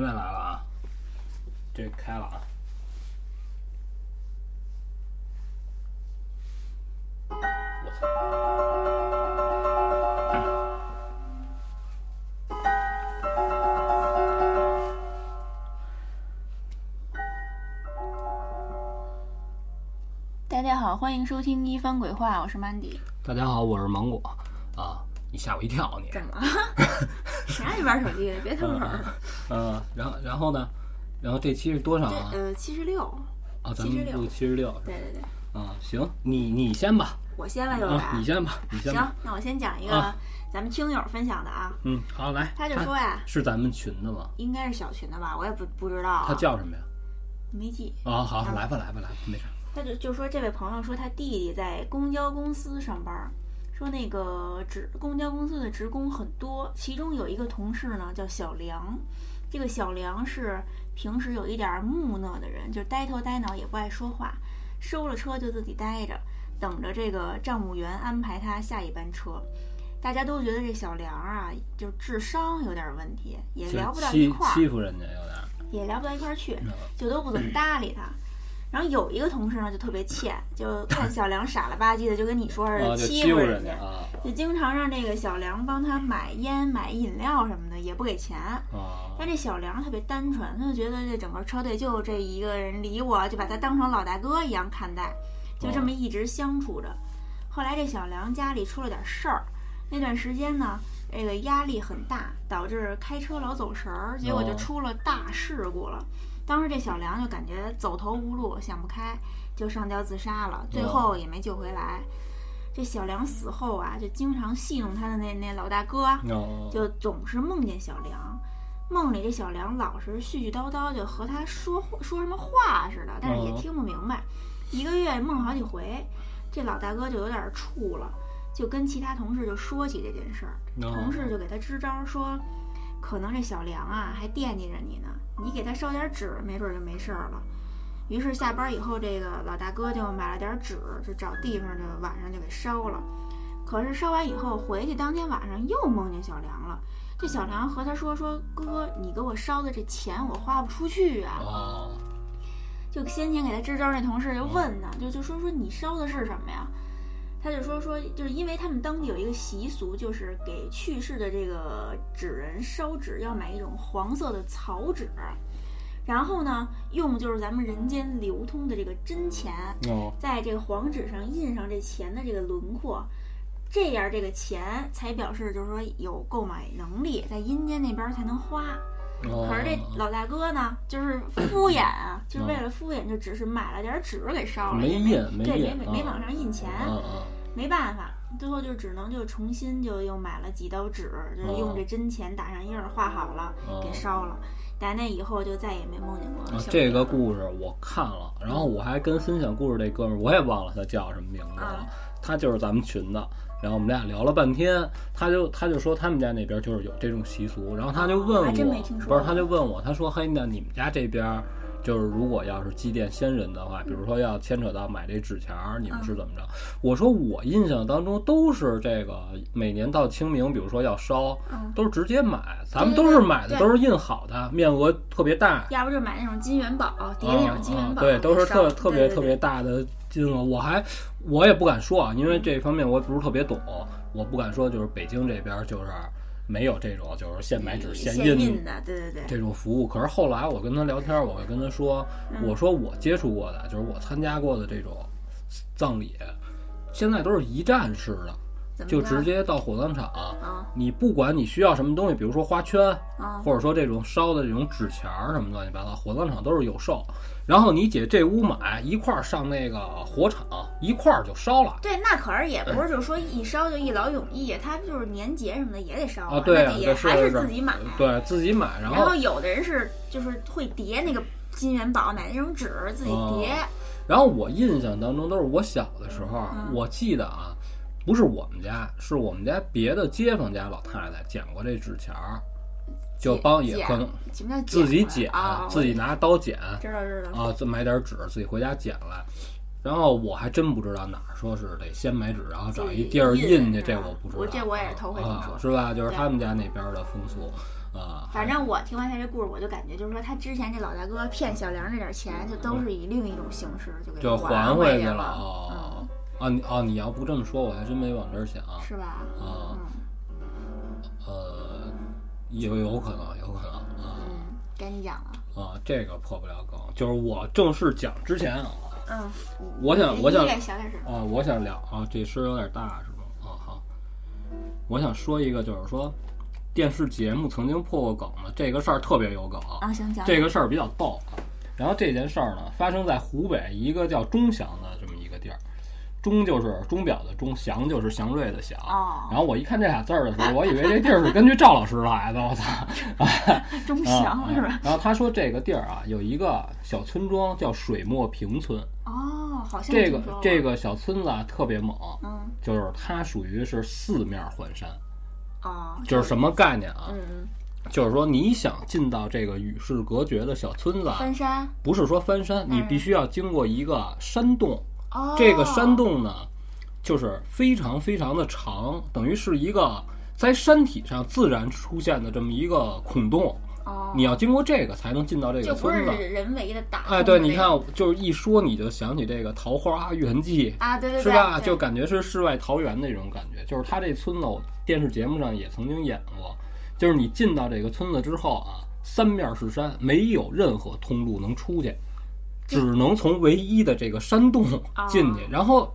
现在来了啊，这开了啊。我操！大家好，欢迎收听一番鬼话，我是 Mandy。大家好，我是芒果啊！你吓我一跳，你。怎么了？谁让你玩手机的？别腾会 儿。嗯，然后然后呢？然后这期是多少啊？呃，七十六。啊，咱们录七十六。对对对。啊，行，你你先吧。我先了，有啊，你先吧，你先。行，那我先讲一个咱们听友分享的啊。嗯，好，来。他就说呀，是咱们群的吗？应该是小群的吧，我也不不知道。他叫什么呀？没记。啊，好，来吧，来吧，来吧，没事。他就就说这位朋友说他弟弟在公交公司上班，说那个职公交公司的职工很多，其中有一个同事呢叫小梁，这个小梁是平时有一点木讷的人，就呆头呆脑也不爱说话，收了车就自己待着，等着这个账务员安排他下一班车。大家都觉得这小梁啊，就智商有点问题，也聊不到一块儿，欺负人家有点，也聊不到一块儿去，就都不怎么搭理他。然后有一个同事呢，就特别欠，就看小梁傻了吧唧的，就跟你说似的欺负人家，就经常让这个小梁帮他买烟、买饮料什么的，也不给钱。但这小梁特别单纯，他就觉得这整个车队就这一个人理我，就把他当成老大哥一样看待，就这么一直相处着。后来这小梁家里出了点事儿，那段时间呢，这个压力很大，导致开车老走神儿，结果就出了大事故了。当时这小梁就感觉走投无路，想不开，就上吊自杀了，最后也没救回来。这小梁死后啊，就经常戏弄他的那那老大哥，就总是梦见小梁，梦里这小梁老是絮絮叨叨，就和他说说什么话似的，但是也听不明白。一个月梦好几回，这老大哥就有点怵了，就跟其他同事就说起这件事儿，同事就给他支招说。可能这小梁啊还惦记着你呢，你给他烧点纸，没准就没事儿了。于是下班以后，这个老大哥就买了点纸，就找地方就晚上就给烧了。可是烧完以后回去，当天晚上又梦见小梁了。这小梁和他说：“说哥，你给我烧的这钱我花不出去啊。”就先前给他支招那同事就问他，就就说说你烧的是什么呀？他就说说，就是因为他们当地有一个习俗，就是给去世的这个纸人烧纸，要买一种黄色的草纸，然后呢，用就是咱们人间流通的这个真钱，在这个黄纸上印上这钱的这个轮廓，这样这个钱才表示就是说有购买能力，在阴间那边才能花。可是这老大哥呢，就是敷衍啊，就是为了敷衍，就只是买了点纸给烧了，没印，没没没往上印钱，没办法，最后就只能就重新就又买了几刀纸，就是用这真钱打上印儿，画好了给烧了。打那以后就再也没梦见过。这个故事我看了，然后我还跟分享故事这哥们儿，我也忘了他叫什么名字了，他就是咱们群的。然后我们俩聊了半天，他就他就说他们家那边就是有这种习俗，然后他就问我，不是他就问我，他说嘿，那你们家这边就是如果要是祭奠先人的话，比如说要牵扯到买这纸钱儿，你们是怎么着？我说我印象当中都是这个每年到清明，比如说要烧，都是直接买，咱们都是买的都是印好的，面额特别大，要不就买那种金元宝叠那种金元宝，对，都是特特别特别大的。金额我还我也不敢说啊，因为这方面我也不是特别懂，我不敢说就是北京这边就是没有这种就是现买纸现印的，对对对，这种服务。可是后来我跟他聊天，我会跟他说，我说我接触过的，就是我参加过的这种葬礼，现在都是一站式的。就直接到火葬场，你不管你需要什么东西，比如说花圈，或者说这种烧的这种纸钱儿什么乱七八糟，火葬场都是有售。然后你姐这屋买一块儿上那个火场，一块儿就烧了。对，那可是也不是就是说一烧就一劳永逸，他就是年节什么的也得烧啊。对，也还是自己买。对自己买，然后然后有的人是就是会叠那个金元宝，买那种纸自己叠。然后我印象当中都是我小的时候，我记得啊。不是我们家，是我们家别的街坊家老太太捡过这纸钱儿，就帮也可能自己剪，自己拿刀剪，知道知道啊，再买点纸，自己回家剪来。然后我还真不知道哪儿说是得先买纸，然后找一地儿印去，这我不知道。我这我也是头回听说，是吧？就是他们家那边的风俗。啊。反正我听完他这故事，我就感觉就是说，他之前这老大哥骗小梁那点钱，就都是以另一种形式就给就还回去了。哦，啊你啊，你要不这么说，我还真没往这儿想。是吧？啊，呃，有有可能，有可能啊。嗯，该你讲了。啊，这个破不了梗，就是我正式讲之前啊。嗯，我想，我想啊，我想聊啊，这声有点大，是吧？啊，好，我想说一个，就是说电视节目曾经破过梗的这个事儿特别有梗啊，行讲这个事儿比较逗啊。然后这件事儿呢，发生在湖北一个叫钟祥的。钟就是钟表的钟，祥就是祥瑞的祥。然后我一看这俩字儿的时候，我以为这地儿是根据赵老师来的。我操！钟祥是吧？然后他说这个地儿啊，有一个小村庄叫水墨坪村。哦，好像这个这个小村子啊特别猛。嗯。就是它属于是四面环山。哦。就是什么概念啊？嗯嗯。就是说你想进到这个与世隔绝的小村子，翻山？不是说翻山，你必须要经过一个山洞。哦，这个山洞呢，就是非常非常的长，等于是一个在山体上自然出现的这么一个孔洞。哦，你要经过这个才能进到这个村子。人为的打。哎，对，你看，就是一说你就想起这个《桃花源记》啊，对对对，是吧？就感觉是世外桃源那种感觉。就是他这村子，我电视节目上也曾经演过。就是你进到这个村子之后啊，三面是山，没有任何通路能出去。只能从唯一的这个山洞进去，然后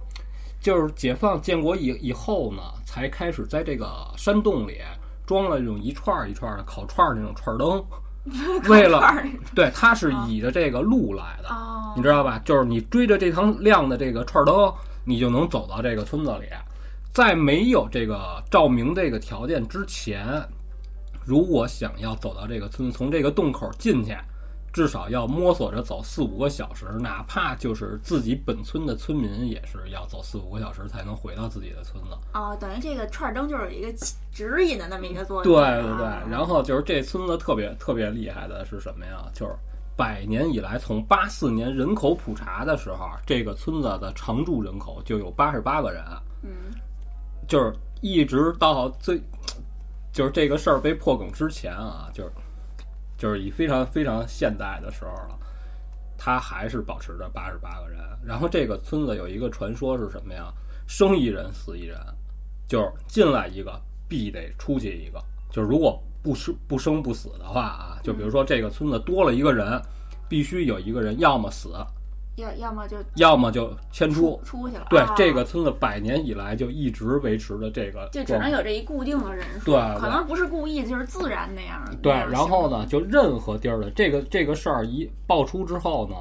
就是解放建国以以后呢，才开始在这个山洞里装了这种一串一串的烤串那种串灯，为了 对，它是倚着这个路来的，你知道吧？就是你追着这趟亮的这个串灯，你就能走到这个村子里。在没有这个照明这个条件之前，如果想要走到这个村，从这个洞口进去。至少要摸索着走四五个小时，哪怕就是自己本村的村民也是要走四五个小时才能回到自己的村子。哦，等于这个串灯就是一个指引的那么一个作用。对对对，然后就是这村子特别特别厉害的是什么呀？就是百年以来，从八四年人口普查的时候，这个村子的常住人口就有八十八个人。嗯，就是一直到最，就是这个事儿被破梗之前啊，就是。就是以非常非常现代的时候了，他还是保持着八十八个人。然后这个村子有一个传说是什么呀？生一人死一人，就是进来一个必得出去一个。就是如果不生不生不死的话啊，就比如说这个村子多了一个人，必须有一个人要么死。要要么就要么就迁出出去了。对，这个村子百年以来就一直维持着这个，就只能有这一固定的人数。对，可能不是故意，就是自然那样。对，然后呢，就任何地儿的这个这个事儿一爆出之后呢，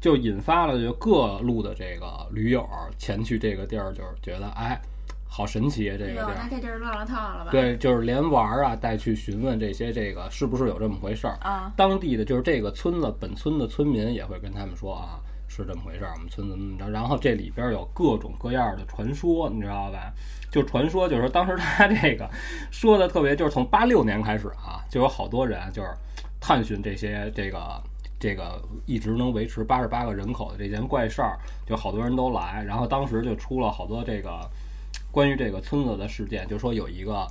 就引发了就各路的这个驴友前去这个地儿，就是觉得哎，好神奇啊，这个地儿。那这地儿乱了套了吧？对，就是连玩儿啊，带去询问这些这个是不是有这么回事儿啊？当地的就是这个村子本村的村民也会跟他们说啊。是这么回事儿，我们村子怎么着？然后这里边有各种各样的传说，你知道吧？就传说，就是说当时他这个说的特别，就是从八六年开始啊，就有好多人就是探寻这些这个这个一直能维持八十八个人口的这件怪事儿，就好多人都来。然后当时就出了好多这个关于这个村子的事件，就说有一个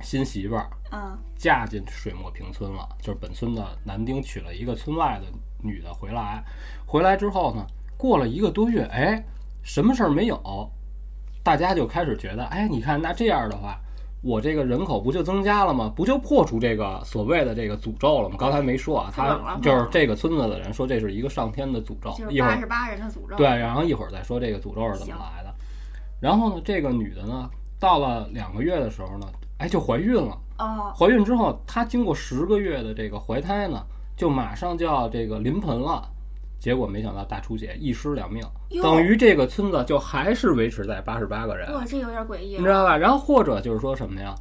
新媳妇儿，嗯，嫁进水墨坪村了，就是本村的男丁娶了一个村外的。女的回来，回来之后呢，过了一个多月，哎，什么事儿没有，大家就开始觉得，哎，你看那这样的话，我这个人口不就增加了吗？不就破除这个所谓的这个诅咒了吗？刚才没说啊，他就是这个村子的人说这是一个上天的诅咒，一会儿八十八人的诅咒，对，然后一会儿再说这个诅咒是怎么来的。然后呢，这个女的呢，到了两个月的时候呢，哎，就怀孕了。哦，怀孕之后，她经过十个月的这个怀胎呢。就马上就要这个临盆了，结果没想到大出血，一尸两命，等于这个村子就还是维持在八十八个人。哇，这有点诡异，你知道吧？然后或者就是说什么呀？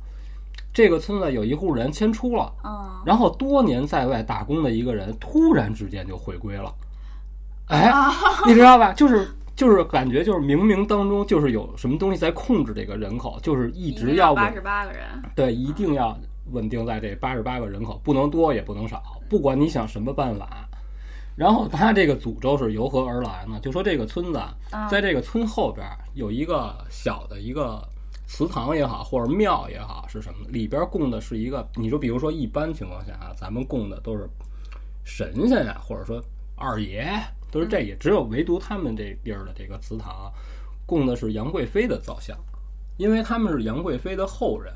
这个村子有一户人迁出了，然后多年在外打工的一个人突然之间就回归了，哎，你知道吧？就是就是感觉就是冥冥当中就是有什么东西在控制这个人口，就是一直要八十八个人，对，一定要。稳定在这八十八个人口，不能多也不能少，不管你想什么办法。然后他这个诅咒是由何而来呢？就说这个村子，在这个村后边有一个小的一个祠堂也好，或者庙也好，是什么？里边供的是一个，你说，比如说一般情况下啊，咱们供的都是神仙呀，或者说二爷，都是这也，只有唯独他们这地儿的这个祠堂，供的是杨贵妃的造像。因为他们是杨贵妃的后人，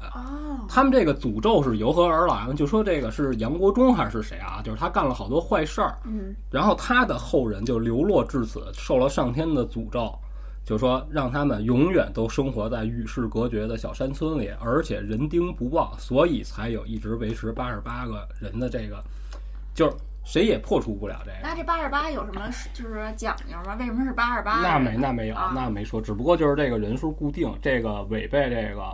他们这个诅咒是由何而来呢？就说这个是杨国忠还是谁啊？就是他干了好多坏事儿，嗯，然后他的后人就流落至此，受了上天的诅咒，就说让他们永远都生活在与世隔绝的小山村里，而且人丁不旺，所以才有一直维持八十八个人的这个，就是。谁也破除不了这个。那这八十八有什么就是讲究吗？为什么是八十八？那没那没有，那没说，只不过就是这个人数固定，这个违背这个，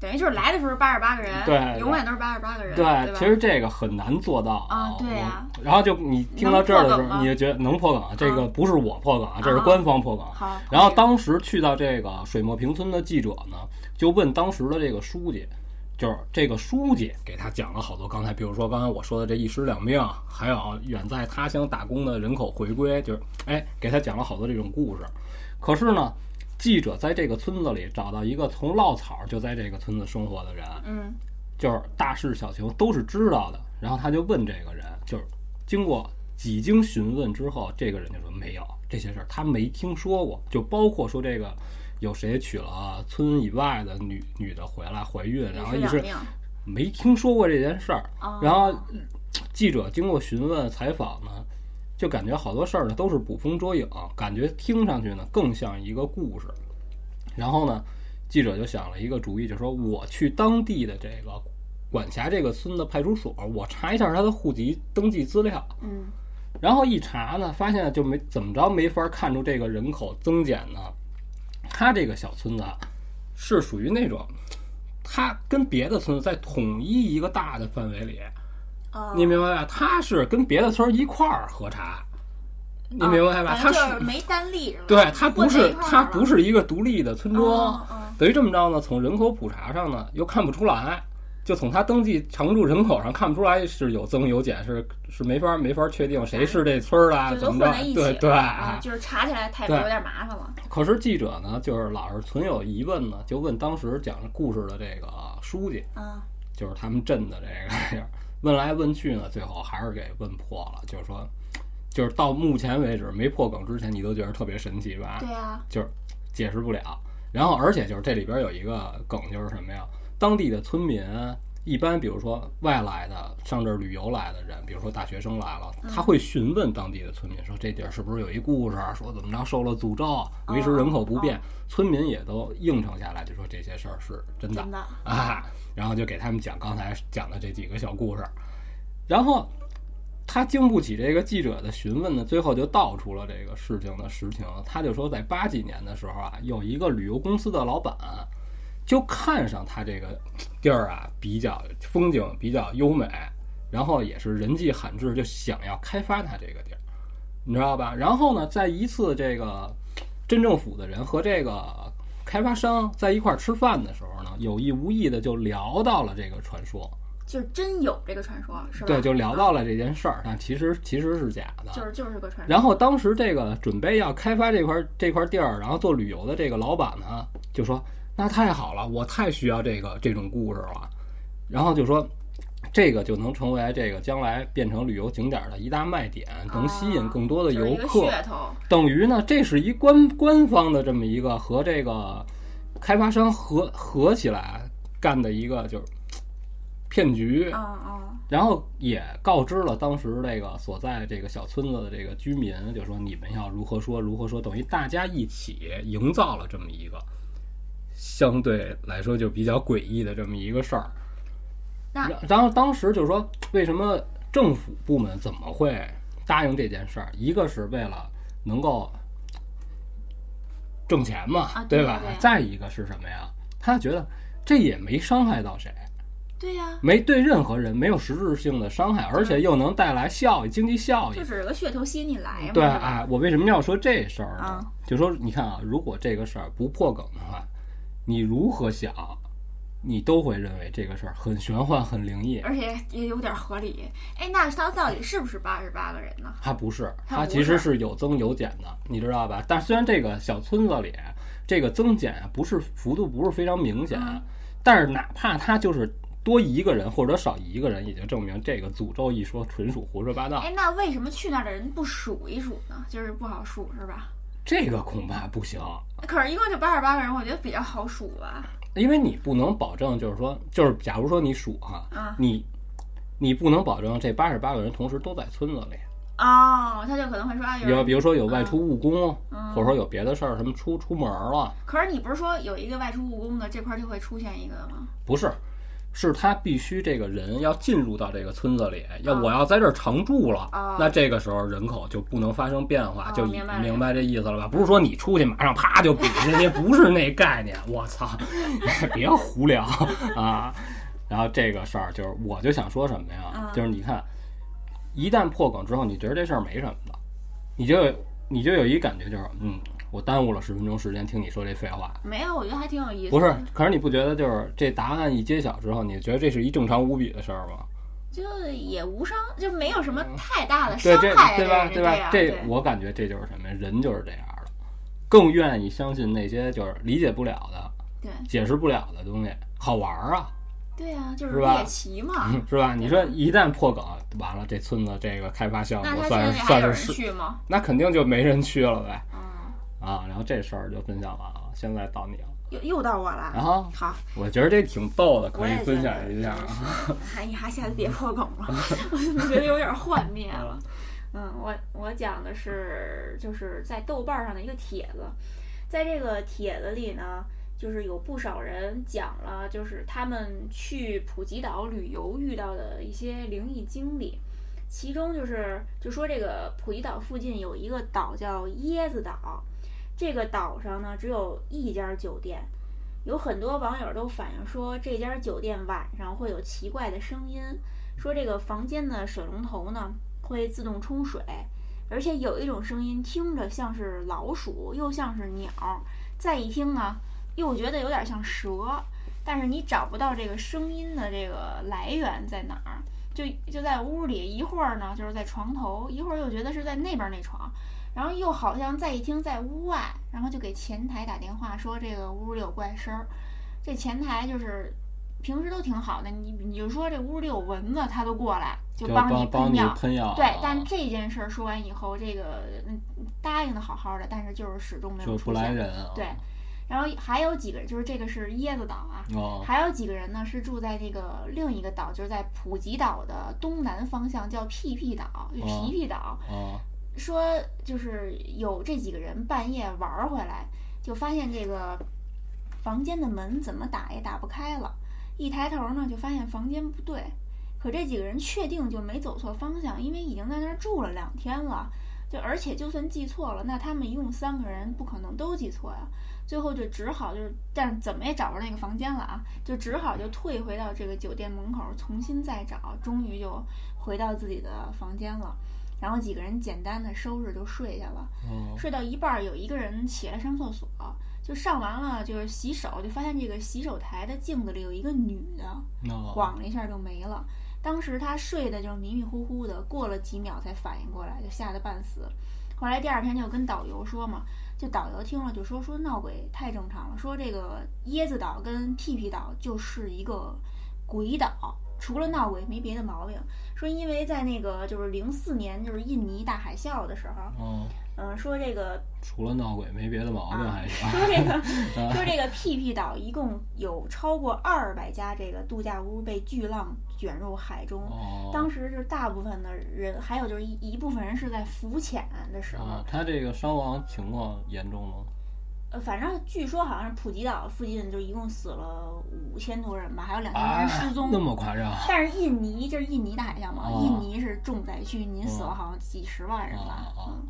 等于就是来的时候八十八个人，对，永远都是八十八个人，对。其实这个很难做到啊，对呀。然后就你听到这儿的时候，你就觉得能破梗？这个不是我破梗，这是官方破梗。好。然后当时去到这个水墨坪村的记者呢，就问当时的这个书记。就是这个书记给他讲了好多，刚才比如说刚才我说的这一尸两命，还有远在他乡打工的人口回归，就是哎，给他讲了好多这种故事。可是呢，记者在这个村子里找到一个从落草就在这个村子生活的人，嗯，就是大事小情都是知道的。然后他就问这个人，就是经过几经询问之后，这个人就说没有这些事儿，他没听说过，就包括说这个。有谁娶了村以外的女女的回来怀孕，然后一直没听说过这件事儿。然后记者经过询问采访呢，就感觉好多事儿呢都是捕风捉影，感觉听上去呢更像一个故事。然后呢，记者就想了一个主意，就说我去当地的这个管辖这个村的派出所，我查一下他的户籍登记资料。嗯，然后一查呢，发现就没怎么着没法看出这个人口增减呢。他这个小村子是属于那种，他跟别的村子在统一一个大的范围里，你明白吧？他是跟别的村一块儿喝茶，你明白吧？他是没单立，对他不是他不是一个独立的村庄，等于这么着呢？从人口普查上呢，又看不出来。就从他登记常住人口上看不出来是有增有减，是是没法没法确定谁是这村儿的，怎么着？对对，就是查起来太有点麻烦了。可是记者呢，就是老是存有疑问呢，就问当时讲故事的这个书记，啊，就是他们镇的这个，问来问去呢，最后还是给问破了。就是说，就是到目前为止没破梗之前，你都觉得特别神奇吧？对啊，就是解释不了。然后，而且就是这里边有一个梗，就是什么呀？当地的村民一般，比如说外来的上这儿旅游来的人，比如说大学生来了，他会询问当地的村民说：“这地儿是不是有一故事？说怎么着受了诅咒，维持人口不变。”村民也都应承下来，就说这些事儿是真的 啊。然后就给他们讲刚才讲的这几个小故事。然后他经不起这个记者的询问呢，最后就道出了这个事情的实情。他就说，在八几年的时候啊，有一个旅游公司的老板。就看上它这个地儿啊，比较风景比较优美，然后也是人迹罕至，就想要开发它这个地儿，你知道吧？然后呢，在一次这个镇政府的人和这个开发商在一块儿吃饭的时候呢，有意无意的就聊到了这个传说，就是真有这个传说，是吧？对，就聊到了这件事儿，但其实其实是假的，就是就是个传说。然后当时这个准备要开发这块这块地儿，然后做旅游的这个老板呢，就说。那太好了，我太需要这个这种故事了，然后就说，这个就能成为这个将来变成旅游景点的一大卖点，能吸引更多的游客。等于呢，这是一官官方的这么一个和这个开发商合合起来干的一个就是骗局。然后也告知了当时这个所在这个小村子的这个居民，就说你们要如何说如何说，等于大家一起营造了这么一个。相对来说就比较诡异的这么一个事儿，然后当时就是说，为什么政府部门怎么会答应这件事儿？一个是为了能够挣钱嘛，对吧？再一个是什么呀？他觉得这也没伤害到谁，对呀，没对任何人没有实质性的伤害，而且又能带来效益、经济效益，就是个噱头吸引你来嘛。对，哎，我为什么要说这事儿呢？就说你看啊，如果这个事儿不破梗的话。你如何想你都会认为这个事儿很玄幻、很灵异，而且也有点合理。哎，那它到底是不是八十八个人呢？它不是，它其实是有增有减的，你知道吧？但虽然这个小村子里这个增减啊不是幅度不是非常明显，但是哪怕它就是多一个人或者少一个人，也就证明这个诅咒一说纯属胡说八道。哎，那为什么去那儿的人不数一数呢？就是不好数是吧？这个恐怕不行。可是一共就八十八个人，我觉得比较好数吧。因为你不能保证，就是说，就是假如说你数哈，你你不能保证这八十八个人同时都在村子里。哦，他就可能会说，有比如说有外出务工，或者说有别的事儿，什么出出门了。可是你不是说有一个外出务工的这块就会出现一个吗？不是。是他必须这个人要进入到这个村子里，要我要在这儿常住了，那这个时候人口就不能发生变化，就明白这意思了吧？不是说你出去马上啪就比人家，不是那概念。我操，别胡聊啊！然后这个事儿就是，我就想说什么呀？就是你看，一旦破梗之后，你觉得这事儿没什么的，你就你就有一感觉就是，嗯。我耽误了十分钟时间听你说这废话，没有，我觉得还挺有意思。不是，可是你不觉得就是这答案一揭晓之后，你觉得这是一正常无比的事儿吗？就也无伤，就没有什么太大的伤害，对吧？对吧？这我感觉这就是什么呀？人就是这样的，更愿意相信那些就是理解不了的、对解释不了的东西，好玩儿啊。对啊，就是猎奇嘛，是吧？你说一旦破梗，完了这村子这个开发项目算是算是去吗？那肯定就没人去了呗。啊，然后这事儿就分享完了，现在到你了，又又到我了。然后好，我觉得这挺逗的，可以分享一下。哎呀，下次别破梗了，我怎么觉得有点幻灭了？嗯，我我讲的是就是在豆瓣上的一个帖子，在这个帖子里呢，就是有不少人讲了，就是他们去普吉岛旅游遇到的一些灵异经历。其中就是就说这个普吉岛附近有一个岛叫椰子岛。这个岛上呢，只有一家酒店，有很多网友都反映说，这家酒店晚上会有奇怪的声音，说这个房间的水龙头呢会自动冲水，而且有一种声音听着像是老鼠，又像是鸟，再一听呢，又觉得有点像蛇，但是你找不到这个声音的这个来源在哪儿，就就在屋里，一会儿呢就是在床头，一会儿又觉得是在那边那床。然后又好像再一听在屋外，然后就给前台打电话说这个屋里有怪声儿。这前台就是平时都挺好的，你你就说这屋里有蚊子，他都过来就帮你喷药。喷药。对，但这件事儿说完以后，这个答应的好好的，但是就是始终没有出来人。对，然后还有几个，就是这个是椰子岛啊，还有几个人呢是住在这个另一个岛，就是在普吉岛的东南方向，叫屁屁岛，就皮皮岛。说就是有这几个人半夜玩回来，就发现这个房间的门怎么打也打不开了。一抬头呢，就发现房间不对。可这几个人确定就没走错方向，因为已经在那儿住了两天了。就而且就算记错了，那他们一共三个人不可能都记错呀。最后就只好就是，但怎么也找不着那个房间了啊，就只好就退回到这个酒店门口重新再找，终于就回到自己的房间了。然后几个人简单的收拾就睡下了，睡到一半，有一个人起来上厕所，就上完了就是洗手，就发现这个洗手台的镜子里有一个女的，晃了一下就没了。当时他睡的就迷迷糊糊的，过了几秒才反应过来，就吓得半死。后来第二天就跟导游说嘛，就导游听了就说说闹鬼太正常了，说这个椰子岛跟屁屁岛就是一个鬼岛。除了闹鬼没别的毛病，说因为在那个就是零四年就是印尼大海啸的时候，嗯，说这个除了闹鬼没别的毛病还是说这个 说这个屁屁岛一共有超过二百家这个度假屋被巨浪卷入海中，当时是大部分的人，还有就是一一部分人是在浮潜的时候，他这个伤亡情况严重吗？呃，反正据说好像是普吉岛附近就一共死了五千多人吧，还有两千人失踪。那么夸张？但是印尼就是印尼大海啸嘛，印尼是重灾区，您死了好像几十万人吧。嗯，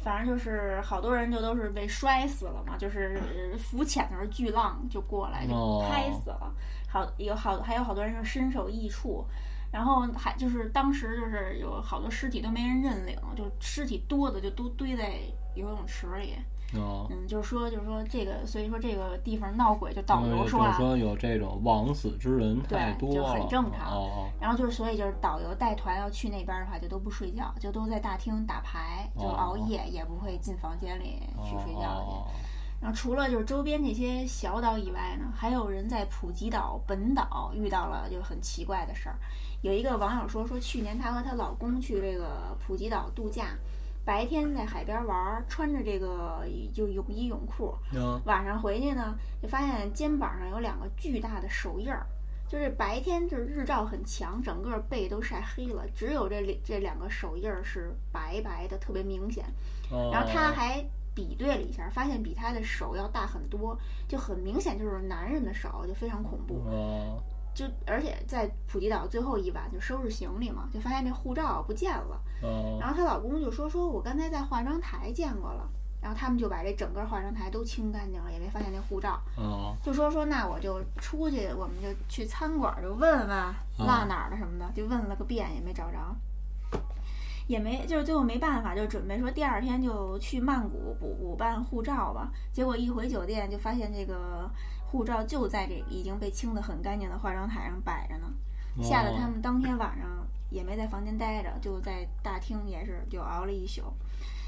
反正就是好多人就都是被摔死了嘛，就是 浮潜的时候巨浪就过来就拍死了。好有好还有好多人是身首异处。然后还就是当时就是有好多尸体都没人认领，就尸体多的就都堆在游泳池里。哦，嗯，就是说，就是说这个，所以说这个地方闹鬼，就导游说啊，说有这种枉死之人太多了，就很正常。哦然后就是，所以就是导游带团要去那边的话，就都不睡觉，就都在大厅打牌，就熬夜，也不会进房间里去睡觉去。然后除了就是周边这些小岛以外呢，还有人在普吉岛本岛遇到了就很奇怪的事儿。有一个网友说，说去年她和她老公去这个普吉岛度假。白天在海边玩，穿着这个就泳衣泳裤，晚上回去呢，就发现肩膀上有两个巨大的手印儿。就是白天就是日照很强，整个背都晒黑了，只有这这两个手印儿是白白的，特别明显。然后他还比对了一下，发现比他的手要大很多，就很明显就是男人的手，就非常恐怖。就而且在普吉岛最后一晚就收拾行李嘛，就发现这护照不见了。然后她老公就说：“说我刚才在化妆台见过了。”然后他们就把这整个化妆台都清干净了，也没发现那护照。就说说那我就出去，我们就去餐馆就问问落哪儿了什么的，就问了个遍也没找着，也没就是最后没办法，就准备说第二天就去曼谷补补办护照吧。结果一回酒店就发现这个。护照就在这已经被清得很干净的化妆台上摆着呢，吓得他们当天晚上也没在房间待着，就在大厅也是就熬了一宿。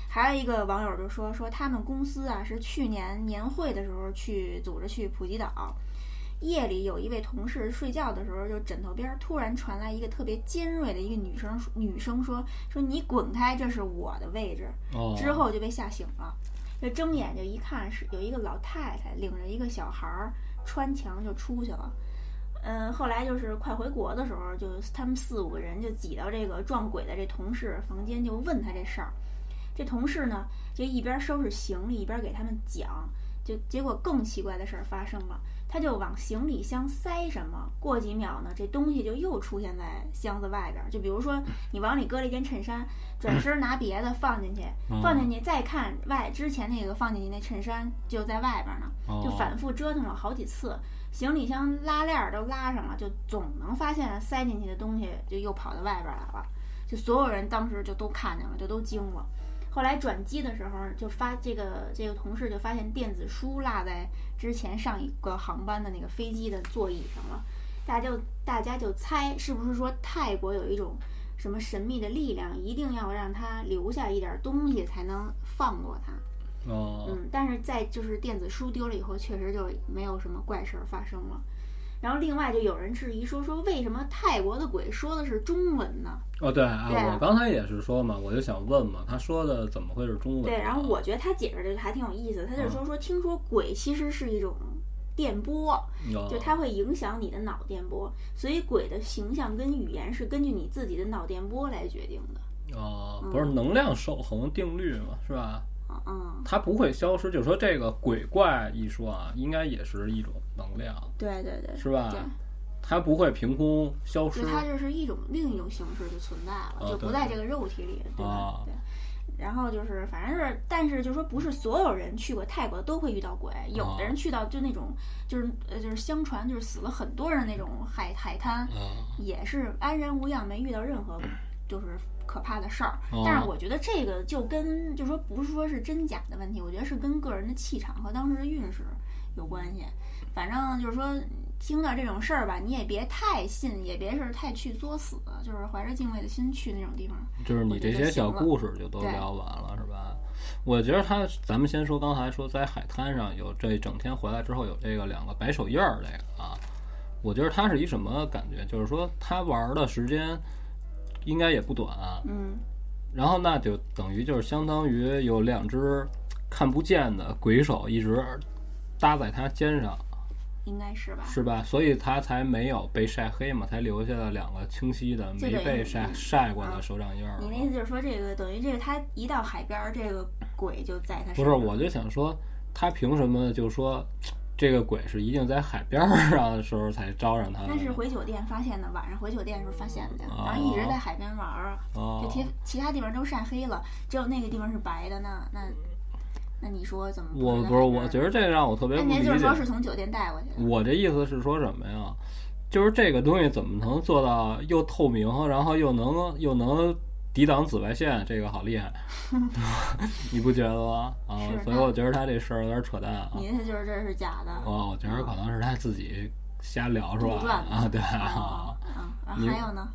还有一个网友就说说他们公司啊是去年年会的时候去组织去普吉岛，夜里有一位同事睡觉的时候就枕头边突然传来一个特别尖锐的一个女生女生说说你滚开，这是我的位置。之后就被吓醒了。这睁眼就一看，是有一个老太太领着一个小孩儿穿墙就出去了。嗯，后来就是快回国的时候，就他们四五个人就挤到这个撞鬼的这同事房间，就问他这事儿。这同事呢，就一边收拾行李一边给他们讲。就结果更奇怪的事儿发生了。他就往行李箱塞什么，过几秒呢，这东西就又出现在箱子外边。就比如说，你往里搁了一件衬衫，转身拿别的放进去，放进去再看外之前那个放进去那衬衫就在外边呢，就反复折腾了好几次。行李箱拉链都拉上了，就总能发现塞进去的东西就又跑到外边来了。就所有人当时就都看见了，就都惊了。后来转机的时候，就发这个这个同事就发现电子书落在之前上一个航班的那个飞机的座椅上了，大家就大家就猜是不是说泰国有一种什么神秘的力量，一定要让他留下一点东西才能放过他。哦，嗯，但是在就是电子书丢了以后，确实就没有什么怪事儿发生了。然后另外就有人质疑说说为什么泰国的鬼说的是中文呢？哦，对啊，我刚才也是说嘛，我就想问嘛，他说的怎么会是中文？对，然后我觉得他解释的还挺有意思，他就是说说听说鬼其实是一种电波，就它会影响你的脑电波，所以鬼的形象跟语言是根据你自己的脑电波来决定的。哦，不是能量守恒定律嘛，是吧？嗯，它不会消失，就是说这个鬼怪一说啊，应该也是一种能量，对对对，是吧？对，它不会凭空消失，它就是一种另一种形式就存在了，就不在这个肉体里，对吧？对。然后就是，反正是，但是就是说，不是所有人去过泰国都会遇到鬼，有的人去到就那种，就是呃，就是相传就是死了很多人那种海海滩，也是安然无恙，没遇到任何就是。可怕的事儿，但是我觉得这个就跟就说不是说是真假的问题，我觉得是跟个人的气场和当时的运势有关系。反正就是说，听到这种事儿吧，你也别太信，也别是太去作死，就是怀着敬畏的心去那种地方。就是你这些小故事就都聊完了，是吧？我觉得他，咱们先说刚才说在海滩上有这整天回来之后有这个两个白手印儿这个啊，我觉得他是一什么感觉？就是说他玩的时间。应该也不短，嗯，然后那就等于就是相当于有两只看不见的鬼手一直搭在他肩上，应该是吧？是吧？所以他才没有被晒黑嘛，才留下了两个清晰的没被晒晒过的手掌印儿。你的意思就是说，这个等于这个他一到海边，这个鬼就在他身上不是？我就想说，他凭什么就说？这个鬼是一定在海边上的时候才招上他。那是回酒店发现的，晚上回酒店的时候发现的，然后一直在海边玩儿，就其其他地方都晒黑了，只有那个地方是白的。那那那你说怎么？我不是，我觉得这让我特别不理解。那您就是说是从酒店带过去的？我这意思是说什么呀？就是这个东西怎么能做到又透明，然后又能又能抵挡紫外线？这个好厉害，你不觉得吗？啊，所以我觉得他这事儿有点扯淡啊。你他就是这是假的？哦，我觉得可能是他自己瞎聊是吧？啊，对啊。嗯，还有呢？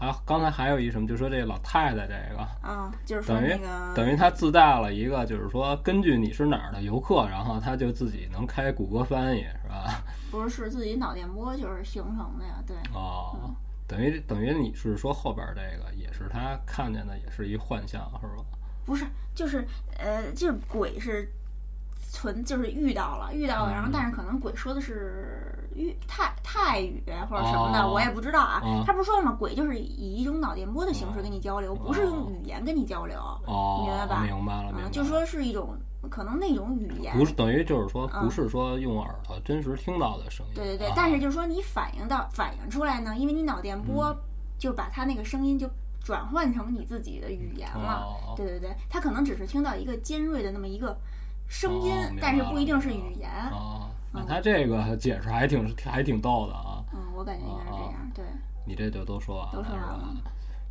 还刚才还有一什么，就说这老太太这个，啊，就是等于等于他自带了一个，就是说根据你是哪儿的游客，然后他就自己能开谷歌翻译，是吧？不是，是自己脑电波就是形成的呀，对。哦，等于等于你是说后边这个也是他看见的，也是一幻象，是吧？不是，就是呃，就是鬼是存，就是遇到了，遇到了，然后但是可能鬼说的是粤泰泰语或者什么的，我也不知道啊。他不是说了吗？鬼就是以一种脑电波的形式跟你交流，不是用语言跟你交流，哦明白吧？明白了，明白了。就说是一种。可能那种语言不是等于就是说不是说用耳朵真实听到的声音。对对对，但是就是说你反映到反映出来呢，因为你脑电波就把它那个声音就转换成你自己的语言了。对对对，他可能只是听到一个尖锐的那么一个声音，但是不一定是语言。哦，那他这个解释还挺还挺逗的啊。嗯，我感觉应该是这样。对，你这就都说完了，都说完了。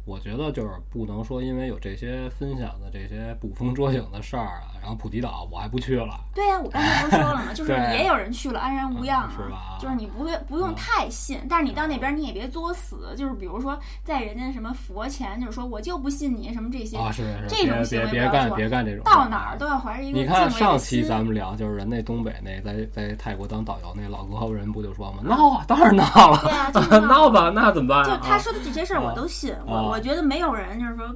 我觉得就是不能说，因为有这些分享的这些捕风捉影的事儿啊，然后普吉岛我还不去了。对呀，我刚才不是说了吗？就是也有人去了，安然无恙，是吧？就是你不会不用太信，但是你到那边你也别作死，就是比如说在人家什么佛前，就是说我就不信你什么这些啊，是是这种别别干别干这种，到哪儿都要怀着一个。你看上期咱们聊，就是人那东北那在在泰国当导游那老哥人不就说吗？闹啊，当然闹了，对啊，闹吧，那怎么办？就他说的这些事儿我都信，我我觉得没有人。就是说，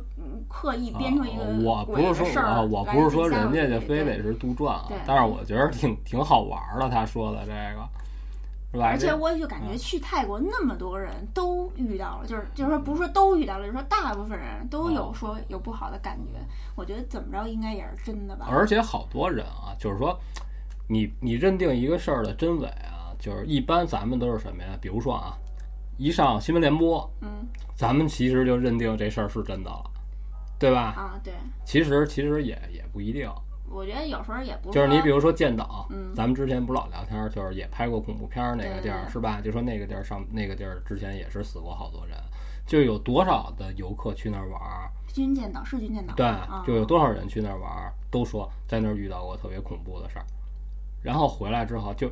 刻意编成一个我不是说啊，我不是说人家就非得是杜撰啊，但是我觉得挺挺好玩的。他说的这个是吧？而且我就感觉去泰国那么多人都遇到了，就是就是说不是说都遇到了，就是说大部分人都有说有不好的感觉。我觉得怎么着应该也是真的吧。而且好多人啊，就是说你你认定一个事儿的真伪啊，就是一般咱们都是什么呀？比如说啊。一上新闻联播，嗯，咱们其实就认定这事儿是真的了，对吧？啊，对。其实其实也也不一定。我觉得有时候也不就是你比如说建岛，嗯，咱们之前不老聊天，就是也拍过恐怖片那个地儿，是吧？就说那个地儿上那个地儿之前也是死过好多人，就有多少的游客去那儿玩儿？军舰岛是军舰岛，对，就有多少人去那儿玩儿，都说在那儿遇到过特别恐怖的事儿，然后回来之后就。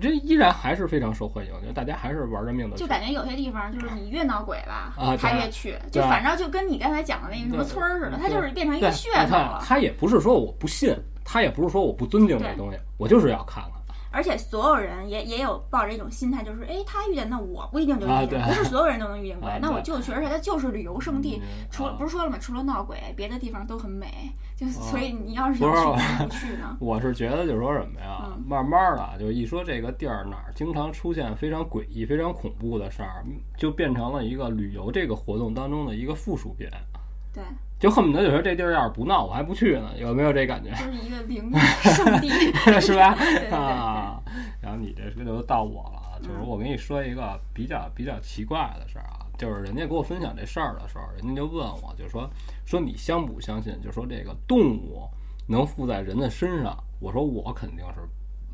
这依然还是非常受欢迎，就大家还是玩着命的。就感觉有些地方就是你越闹鬼吧，他越去，就反正就跟你刚才讲的那个什么村儿似的，他就是变成一个噱头了。他也不是说我不信，他也不是说我不尊敬这东西，我就是要看看。而且所有人也也有抱着一种心态，就是哎，他遇见那我不一定就遇见，不是所有人都能遇见鬼，那我就去，而且它就是旅游胜地，除了不是说了吗？除了闹鬼，别的地方都很美，就所以你要是想去，不去呢？我是觉得就是说什么呀？慢慢的，就一说这个地儿哪儿经常出现非常诡异、非常恐怖的事儿，就变成了一个旅游这个活动当中的一个附属品。对。就恨不得就说这地儿要是不闹，我还不去呢，有没有这感觉？就是一个灵异 圣地，是吧？啊，然后你这这就到我了啊，就是我跟你说一个比较比较奇怪的事儿啊，就是人家给我分享这事儿的时候，人家就问我，就说说你相不相信？就说这个动物能附在人的身上？我说我肯定是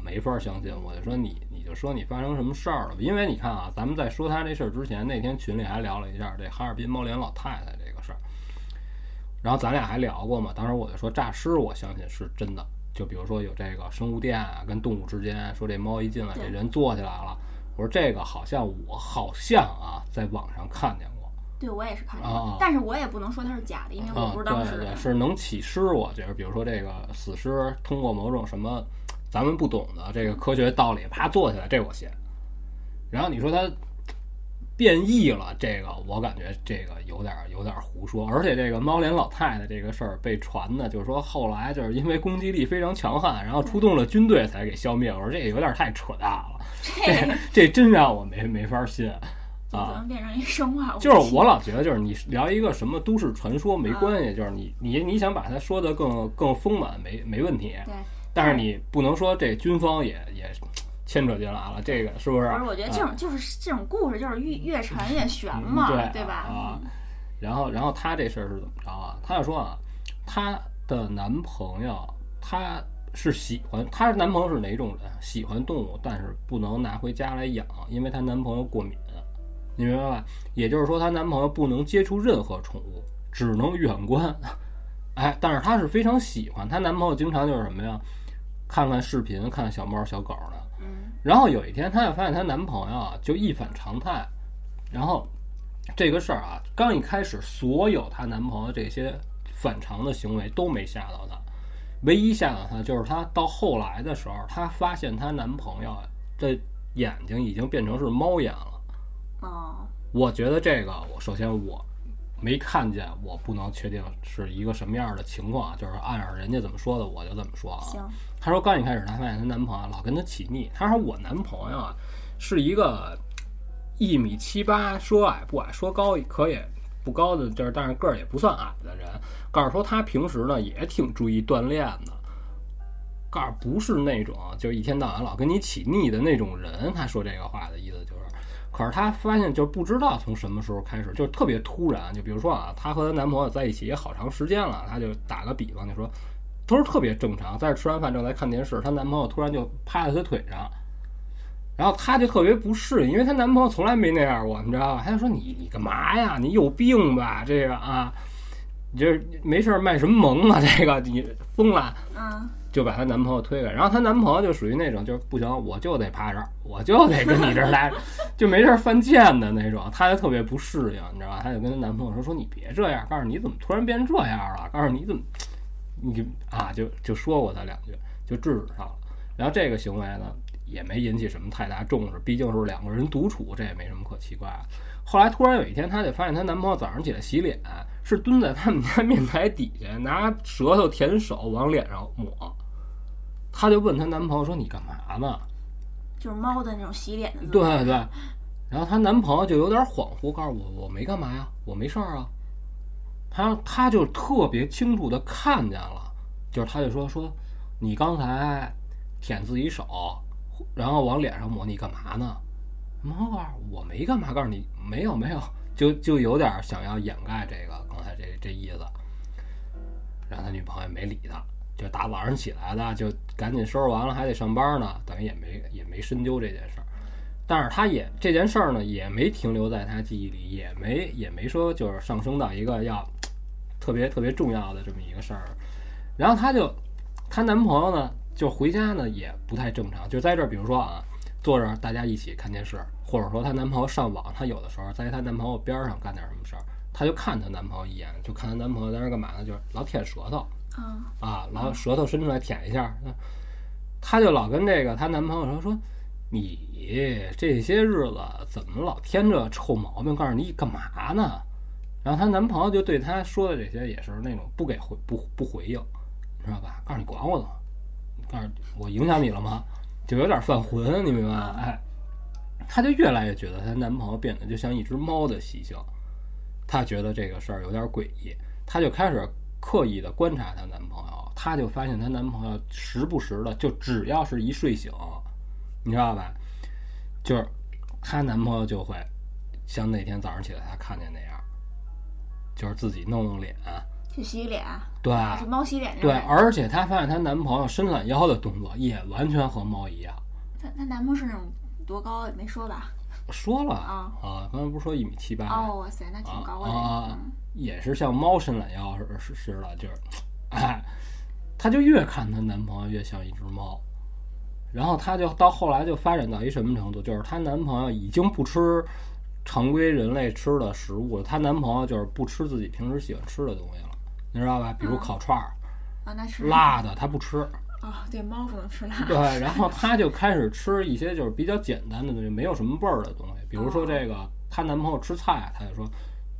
没法相信。我就说你你就说你发生什么事儿了？因为你看啊，咱们在说他这事儿之前，那天群里还聊了一下这哈尔滨猫脸老太太这。然后咱俩还聊过嘛？当时我就说诈尸，我相信是真的。就比如说有这个生物电啊，跟动物之间，说这猫一进来，这人坐起来了。我说这个好像我好像啊，在网上看见过。对，我也是看见过，但是我也不能说它是假的，因为我不是当时的。是能起尸，我觉得，比如说这个死尸通过某种什么咱们不懂的这个科学道理，啪坐起来，这我信。然后你说它。变异了，这个我感觉这个有点有点胡说，而且这个猫脸老太太这个事儿被传的，就是说后来就是因为攻击力非常强悍，然后出动了军队才给消灭。我说这个有点太扯淡了，这 这真让我没没法信啊！变成一生化就是我老觉得就是你聊一个什么都市传说没关系，就是你你你想把它说的更更丰满没没问题，对，但是你不能说这军方也也。牵扯进来了，这个是不是？不是，我觉得这种就是这种故事，就是越越传越悬嘛，对吧？啊，然后然后她这事儿是怎么着啊？她就说啊，她的男朋友，她是喜欢她男朋友是哪种人？喜欢动物，但是不能拿回家来养，因为她男朋友过敏。你明白吧？也就是说，她男朋友不能接触任何宠物，只能远观。哎，但是她是非常喜欢她男朋友，经常就是什么呀？看看视频，看看小猫小狗的。嗯。然后有一天，她就发现她男朋友啊，就一反常态。然后这个事儿啊，刚一开始，所有她男朋友这些反常的行为都没吓到她。唯一吓到她就是她到后来的时候，她发现她男朋友的眼睛已经变成是猫眼了。哦，我觉得这个，我首先我没看见，我不能确定是一个什么样的情况，就是按照人家怎么说的，我就怎么说啊。行。她说刚一开始，她发现她男朋友老跟她起腻。她说我男朋友啊，是一个一米七八，说矮不矮，说高可也不高的，就是但是个儿也不算矮的人。告诉说他平时呢也挺注意锻炼的。告诉不是那种就一天到晚老跟你起腻的那种人。他说这个话的意思就是。可是她发现，就不知道从什么时候开始，就特别突然。就比如说啊，她和她男朋友在一起也好长时间了，她就打个比方，就说，都是特别正常，在这吃完饭正在看电视，她男朋友突然就趴在她腿上，然后她就特别不适应，因为她男朋友从来没那样过，你知道吧？她就说你你干嘛呀？你有病吧？这个啊，你这没事卖什么萌啊？这个你疯了？嗯。就把她男朋友推开，然后她男朋友就属于那种，就是不行，我就得趴这儿，我就得跟你这儿待着，就没事犯贱的那种，她就特别不适应，你知道吧？她就跟她男朋友说：“说你别这样，告诉你怎么突然变这样了，告诉你怎么，你啊，就就说过他两句，就制止上了。然后这个行为呢，也没引起什么太大重视，毕竟是两个人独处，这也没什么可奇怪的。后来突然有一天，她就发现她男朋友早上起来洗脸，是蹲在他们家面台底下，拿舌头舔手往脸上抹。”她就问她男朋友说：“你干嘛呢？”就是猫的那种洗脸的。对对。然后她男朋友就有点恍惚，告诉我：“我没干嘛呀，我没事儿啊。”她她就特别清楚的看见了，就是她就说：“说你刚才舔自己手，然后往脸上抹，你干嘛呢？”猫告诉我没干嘛，告诉你没有没有，就就有点想要掩盖这个刚才这这意思。然后他女朋友也没理他。就大早上起来的，就赶紧收拾完了，还得上班呢，等于也没也没深究这件事儿。但是他也这件事儿呢，也没停留在他记忆里，也没也没说就是上升到一个要特别特别重要的这么一个事儿。然后他就，她男朋友呢，就回家呢也不太正常，就在这儿，比如说啊，坐着大家一起看电视，或者说她男朋友上网，她有的时候在她男朋友边上干点什么事儿，她就看她男朋友一眼，就看她男朋友在那干嘛呢？就是老舔舌头。啊，然后舌头伸出来舔一下，她就老跟这个她男朋友说说，你这些日子怎么老添这臭毛病？告诉你干嘛呢？然后她男朋友就对她说的这些也是那种不给回不不回应，你知道吧？告诉你管我呢，告诉我影响你了吗？就有点犯浑，你明白吗？哎，她就越来越觉得她男朋友变得就像一只猫的习性，她觉得这个事儿有点诡异，她就开始。刻意的观察她男朋友，她就发现她男朋友时不时的，就只要是一睡醒，你知道吧？就是她男朋友就会像那天早上起来她看见那样，就是自己弄弄脸，去洗脸，对，是猫洗脸，对，而且她发现她男朋友伸懒腰的动作也完全和猫一样。她她男朋友是那种多高也没说吧？说了啊啊，刚才不是说一米七八？哦，哇塞，那挺高的啊。也是像猫伸懒腰似似的，就是，哎，她就越看她男朋友越像一只猫，然后她就到后来就发展到一什么程度，就是她男朋友已经不吃常规人类吃的食物了，她男朋友就是不吃自己平时喜欢吃的东西了，你知道吧？比如烤串儿啊，那是辣的，他不吃啊，对，猫不能吃辣。对，然后她就开始吃一些就是比较简单的东西，没有什么味儿的东西，比如说这个，她男朋友吃菜，她就说。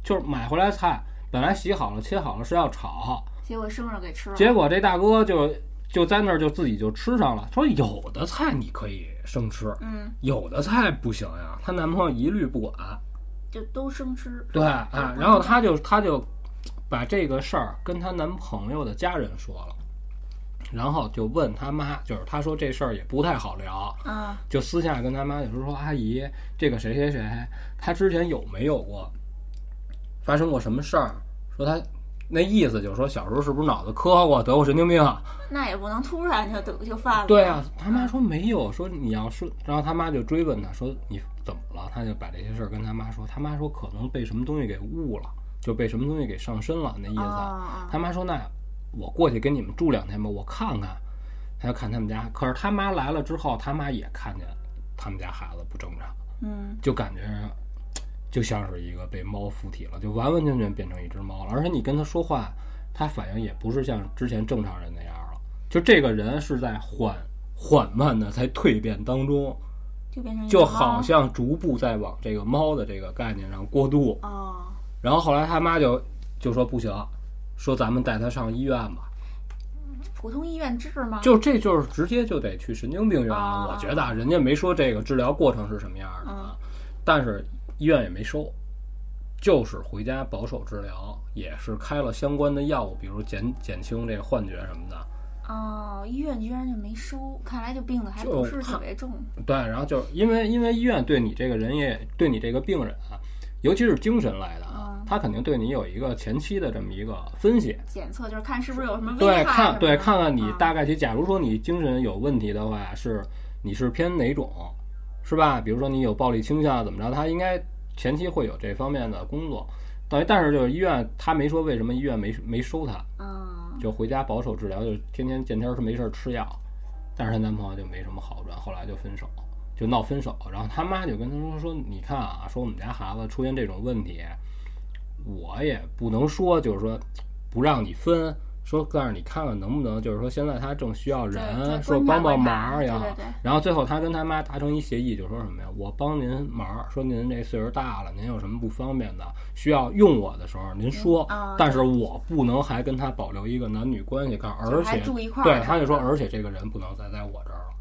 就是买回来菜，本来洗好了、切好了是要炒，结果生着给吃了。结果这大哥就就在那儿就自己就吃上了。说有的菜你可以生吃，嗯，有的菜不行呀。她男朋友一律不管，就都生吃。对，啊，然后她就她就把这个事儿跟她男朋友的家人说了，然后就问他妈，就是她说这事儿也不太好聊，啊，就私下跟他妈就说说阿姨，这个谁谁谁，他之前有没有过？发生过什么事儿？说他那意思就是说小时候是不是脑子磕过，得过神经病？那也不能突然就得就犯了。对啊，他妈说没有，说你要说，然后他妈就追问他说你怎么了？他就把这些事儿跟他妈说，他妈说可能被什么东西给误了，就被什么东西给上身了那意思。他妈说那我过去跟你们住两天吧，我看看。他就看他们家，可是他妈来了之后，他妈也看见他们家孩子不正常，嗯，就感觉就像是一个被猫附体了，就完完全全变成一只猫了。而且你跟他说话，他反应也不是像之前正常人那样了，就这个人是在缓缓慢的在蜕变当中，就变成就好像逐步在往这个猫的这个概念上过渡。哦，然后后来他妈就就说不行，说咱们带他上医院吧。普通医院治吗？就这就是直接就得去神经病院了。我觉得啊人家没说这个治疗过程是什么样的，但是医院也没收，就是回家保守治疗，也是开了相关的药物，比如减减轻这个幻觉什么的。哦，医院居然就没收，看来就病的还不是特别重。对，然后就因为因为医院对你这个人也对你这个病人啊，尤其是精神类的啊。他肯定对你有一个前期的这么一个分析检测，就是看是不是有什么危害。对，看对，看看你大概其。假如说你精神有问题的话，是你是偏哪种，是吧？比如说你有暴力倾向，怎么着？他应该前期会有这方面的工作。等于，但是就是医院他没说为什么医院没没收他，就回家保守治疗，就天天见天是没事儿吃药。但是她男朋友就没什么好转，后来就分手，就闹分手。然后他妈就跟他说说，你看啊，说我们家孩子出现这种问题。我也不能说，就是说不让你分，说告诉你看看能不能，就是说现在他正需要人，说帮帮忙呀。然后最后他跟他妈达成一协议，就说什么呀？我帮您忙，说您这岁数大了，您有什么不方便的，需要用我的时候您说。但是我不能还跟他保留一个男女关系，看而且对他就说，而且这个人不能再在我这儿了，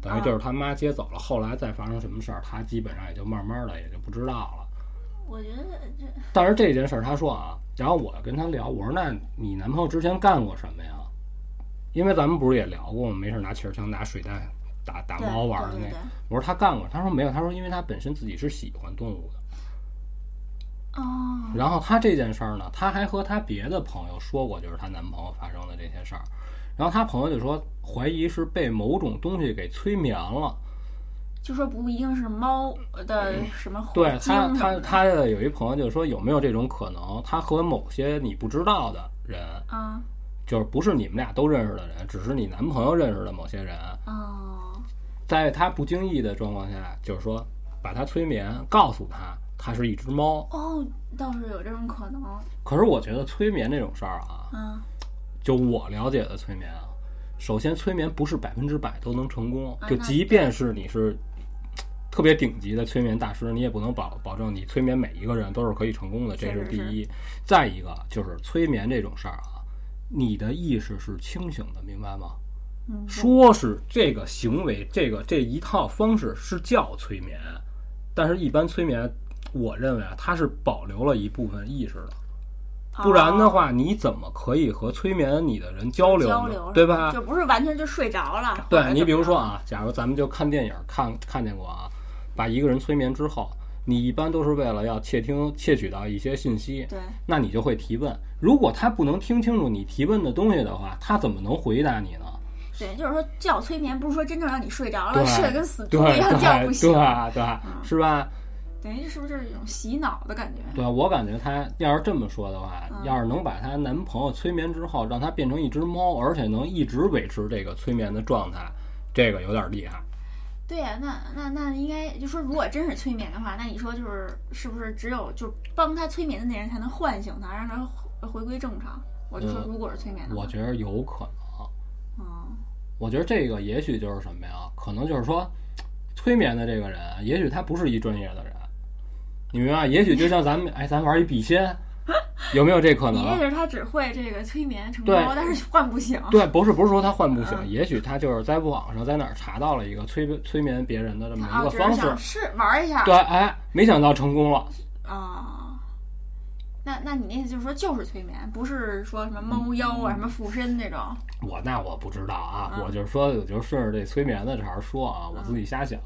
等于就是他妈接走了。后来再发生什么事儿，他基本上也就慢慢的也就不知道了。我觉得这，但是这件事儿，他说啊，然后我跟他聊，我说那你男朋友之前干过什么呀？因为咱们不是也聊过吗？没事拿气儿枪、拿水弹打打猫玩的那。我说他干过，他说没有，他说因为他本身自己是喜欢动物的。哦。然后他这件事儿呢，他还和他别的朋友说过，就是她男朋友发生的这些事儿。然后他朋友就说怀疑是被某种东西给催眠了。就说不一定是猫的什么对他他他的有一朋友就说有没有这种可能？他和某些你不知道的人啊，就是不是你们俩都认识的人，只是你男朋友认识的某些人哦，在他不经意的状况下，就是说把他催眠，告诉他他是一只猫哦，倒是有这种可能。可是我觉得催眠这种事儿啊，嗯，就我了解的催眠啊，首先催眠不是百分之百都能成功，就即便是你是。特别顶级的催眠大师，你也不能保保证你催眠每一个人都是可以成功的，这是第一。再一个就是催眠这种事儿啊，你的意识是清醒的，明白吗？说是这个行为，这个这一套方式是叫催眠，但是一般催眠，我认为啊，它是保留了一部分意识的，不然的话，你怎么可以和催眠你的人交流呢？对吧？就不是完全就睡着了。对你比如说啊，假如咱们就看电影看看见过啊。把一个人催眠之后，你一般都是为了要窃听、窃取到一些信息。对，那你就会提问。如果他不能听清楚你提问的东西的话，他怎么能回答你呢？对，就是说叫催眠，不是说真正让你睡着了，睡得跟死猪一样叫不醒，对对，是吧？等于是不是就是一种洗脑的感觉？对，我感觉她要是这么说的话，要是能把她男朋友催眠之后，让她变成一只猫，而且能一直维持这个催眠的状态，这个有点厉害。对呀，那那那应该就说，如果真是催眠的话，那你说就是是不是只有就帮他催眠的那人才能唤醒他，让他回归正常？我就说，如果是催眠的，我觉得有可能。嗯，我觉得这个也许就是什么呀？可能就是说，催眠的这个人，也许他不是一专业的人，你明白？也许就像咱们，哎，咱玩一笔仙。有没有这可能？也许他只会这个催眠成功，但是唤不醒。对，不是不是说他唤不醒，也许他就是在网上在哪儿查到了一个催催眠别人的这么一个方式，是玩一下。对，哎，没想到成功了。啊，那那你那意思就是说就是催眠，不是说什么猫妖啊、什么附身那种？我那我不知道啊，我就是说，我就顺着这催眠的这儿说啊，我自己瞎想。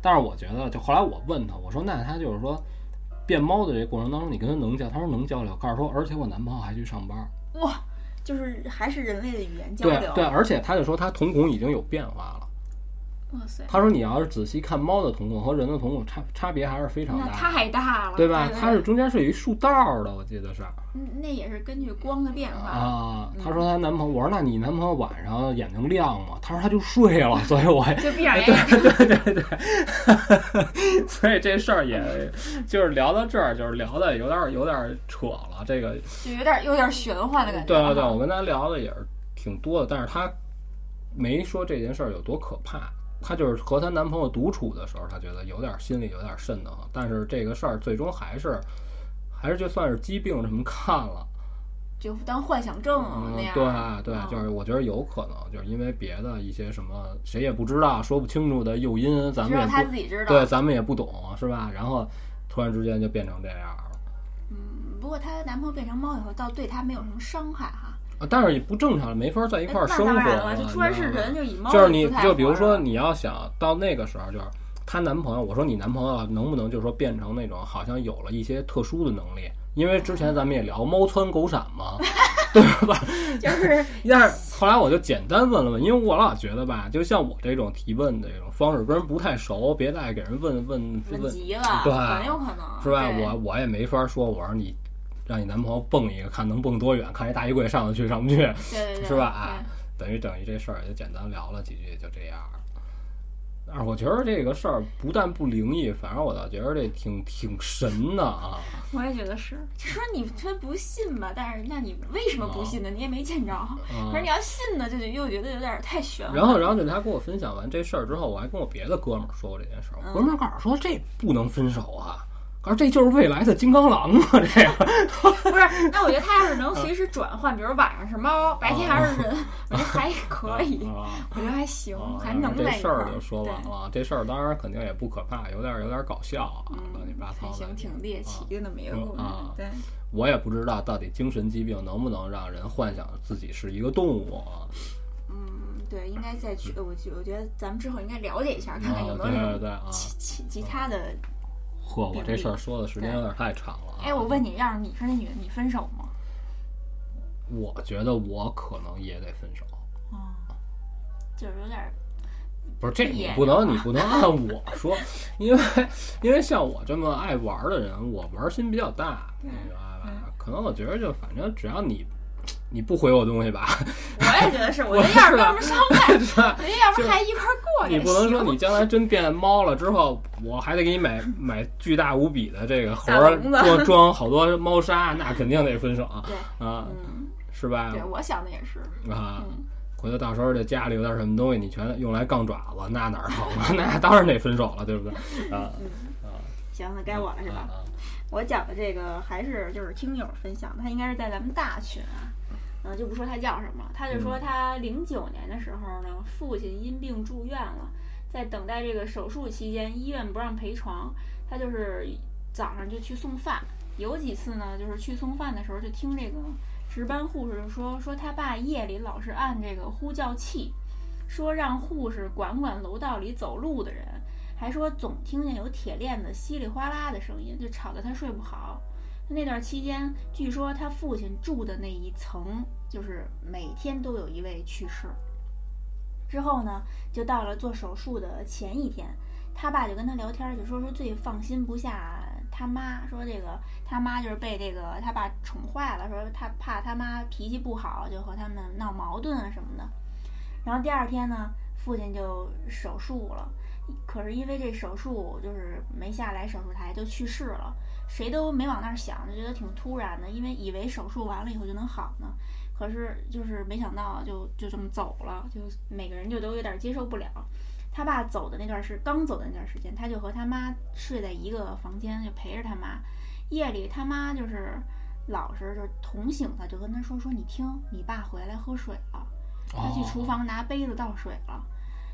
但是我觉得，就后来我问他，我说那他就是说。变猫的这过程当中，你跟他能交？他说能交流。告诉说，而且我男朋友还去上班。哇，就是还是人类的语言交流。对对，而且他就说他瞳孔已经有变化了。哇塞！他说你要是仔细看猫的瞳孔和人的瞳孔差差别还是非常大，太大了，对吧？它是中间是有一竖道的，我记得是。那也是根据光的变化啊。她说她男朋友，我说那你男朋友晚上眼睛亮吗？她说他就睡了，所以我就闭上眼。对对对对。所以这事儿也就是聊到这儿，就是聊的有点有点扯了，这个就有点有点玄幻的感觉。对对对，我跟他聊的也是挺多的，但是他没说这件事儿有多可怕。她就是和她男朋友独处的时候，她觉得有点心里有点瘆得慌。但是这个事儿最终还是，还是就算是疾病什么看了，就当幻想症那样。对对，就是我觉得有可能，就是因为别的一些什么谁也不知道、说不清楚的诱因，咱们也他自己知道。对，咱们也不懂，是吧？然后突然之间就变成这样了。嗯，不过她男朋友变成猫以后，倒对她没有什么伤害哈。啊，但是也不正常，没法在一块儿生活了。就突然是人，就以猫就是你就比如说你要想到那个时候，就是她男朋友，我说你男朋友能不能就是说变成那种好像有了一些特殊的能力？因为之前咱们也聊猫窜狗闪嘛，对吧？就是，但是后来我就简单问了问，因为我老觉得吧，就像我这种提问的这种方式，跟人不太熟，别再给人问问问急了，对，很有可能是吧？我我也没法说，我说你。让你男朋友蹦一个，看能蹦多远，看这大衣柜上得去上不去，是吧？啊，等于等于这事儿也就简单聊了几句，就这样。但是我觉得这个事儿不但不灵异，反而我倒觉得这挺挺神的啊。我也觉得是。就说你虽然不信吧，但是那你为什么不信呢？你也没见着。可是你要信呢，就又觉得有点太玄了。然后，然后就他跟我分享完这事儿之后，我还跟我别的哥们儿说过这件事儿。哥们儿告诉说这不能分手啊。而这就是未来的金刚狼啊！这个不是，那我觉得他要是能随时转换，比如晚上是猫，白天还是人，我觉得还可以，我觉得还行，还能这事儿就说完了。这事儿当然肯定也不可怕，有点有点搞笑啊，乱七八糟的。行，挺猎奇的那么一个故事。对，我也不知道到底精神疾病能不能让人幻想自己是一个动物啊。嗯，对，应该再去，我觉我觉得咱们之后应该了解一下，看看有没有其其其他的。嚯，我这事儿说的时间有点太长了。哎，我问你，要是你是那女的，你分手吗？我觉得我可能也得分手。啊，就是有点。不是这，你不能，你不能按我说，因为因为像我这么爱玩的人，我玩心比较大，明白吧？可能我觉得就反正只要你。你不回我东西吧？我也觉得是，我觉得要是没什么伤害，人要不 还一块过去你不能说你将来真变猫了之后，我还得给你买买巨大无比的这个盒儿装装好多猫砂，那肯定得分手啊！啊，是吧？对，我想的也是啊。回头到时候这家里有点什么东西，你全用来杠爪子，那哪好啊？那当然得分手了，对不对？啊啊！行，那该我了是吧？我讲的这个还是就是听友分享，他应该是在咱们大群啊。嗯，就不说他叫什么，他就说他零九年的时候呢，父亲因病住院了，在等待这个手术期间，医院不让陪床，他就是早上就去送饭。有几次呢，就是去送饭的时候，就听这个值班护士说，说他爸夜里老是按这个呼叫器，说让护士管管楼道里走路的人，还说总听见有铁链子稀里哗啦的声音，就吵得他睡不好。那段期间，据说他父亲住的那一层，就是每天都有一位去世。之后呢，就到了做手术的前一天，他爸就跟他聊天，就说说最放心不下他妈，说这个他妈就是被这个他爸宠坏了，说他怕他妈脾气不好，就和他们闹矛盾啊什么的。然后第二天呢，父亲就手术了，可是因为这手术就是没下来手术台就去世了。谁都没往那儿想，就觉得挺突然的，因为以为手术完了以后就能好呢，可是就是没想到就就这么走了，就每个人就都有点接受不了。他爸走的那段是刚走的那段时间，他就和他妈睡在一个房间，就陪着他妈。夜里他妈就是老实，就是捅醒他，就跟他说说：“你听，你爸回来喝水了，他去厨房拿杯子倒水了。”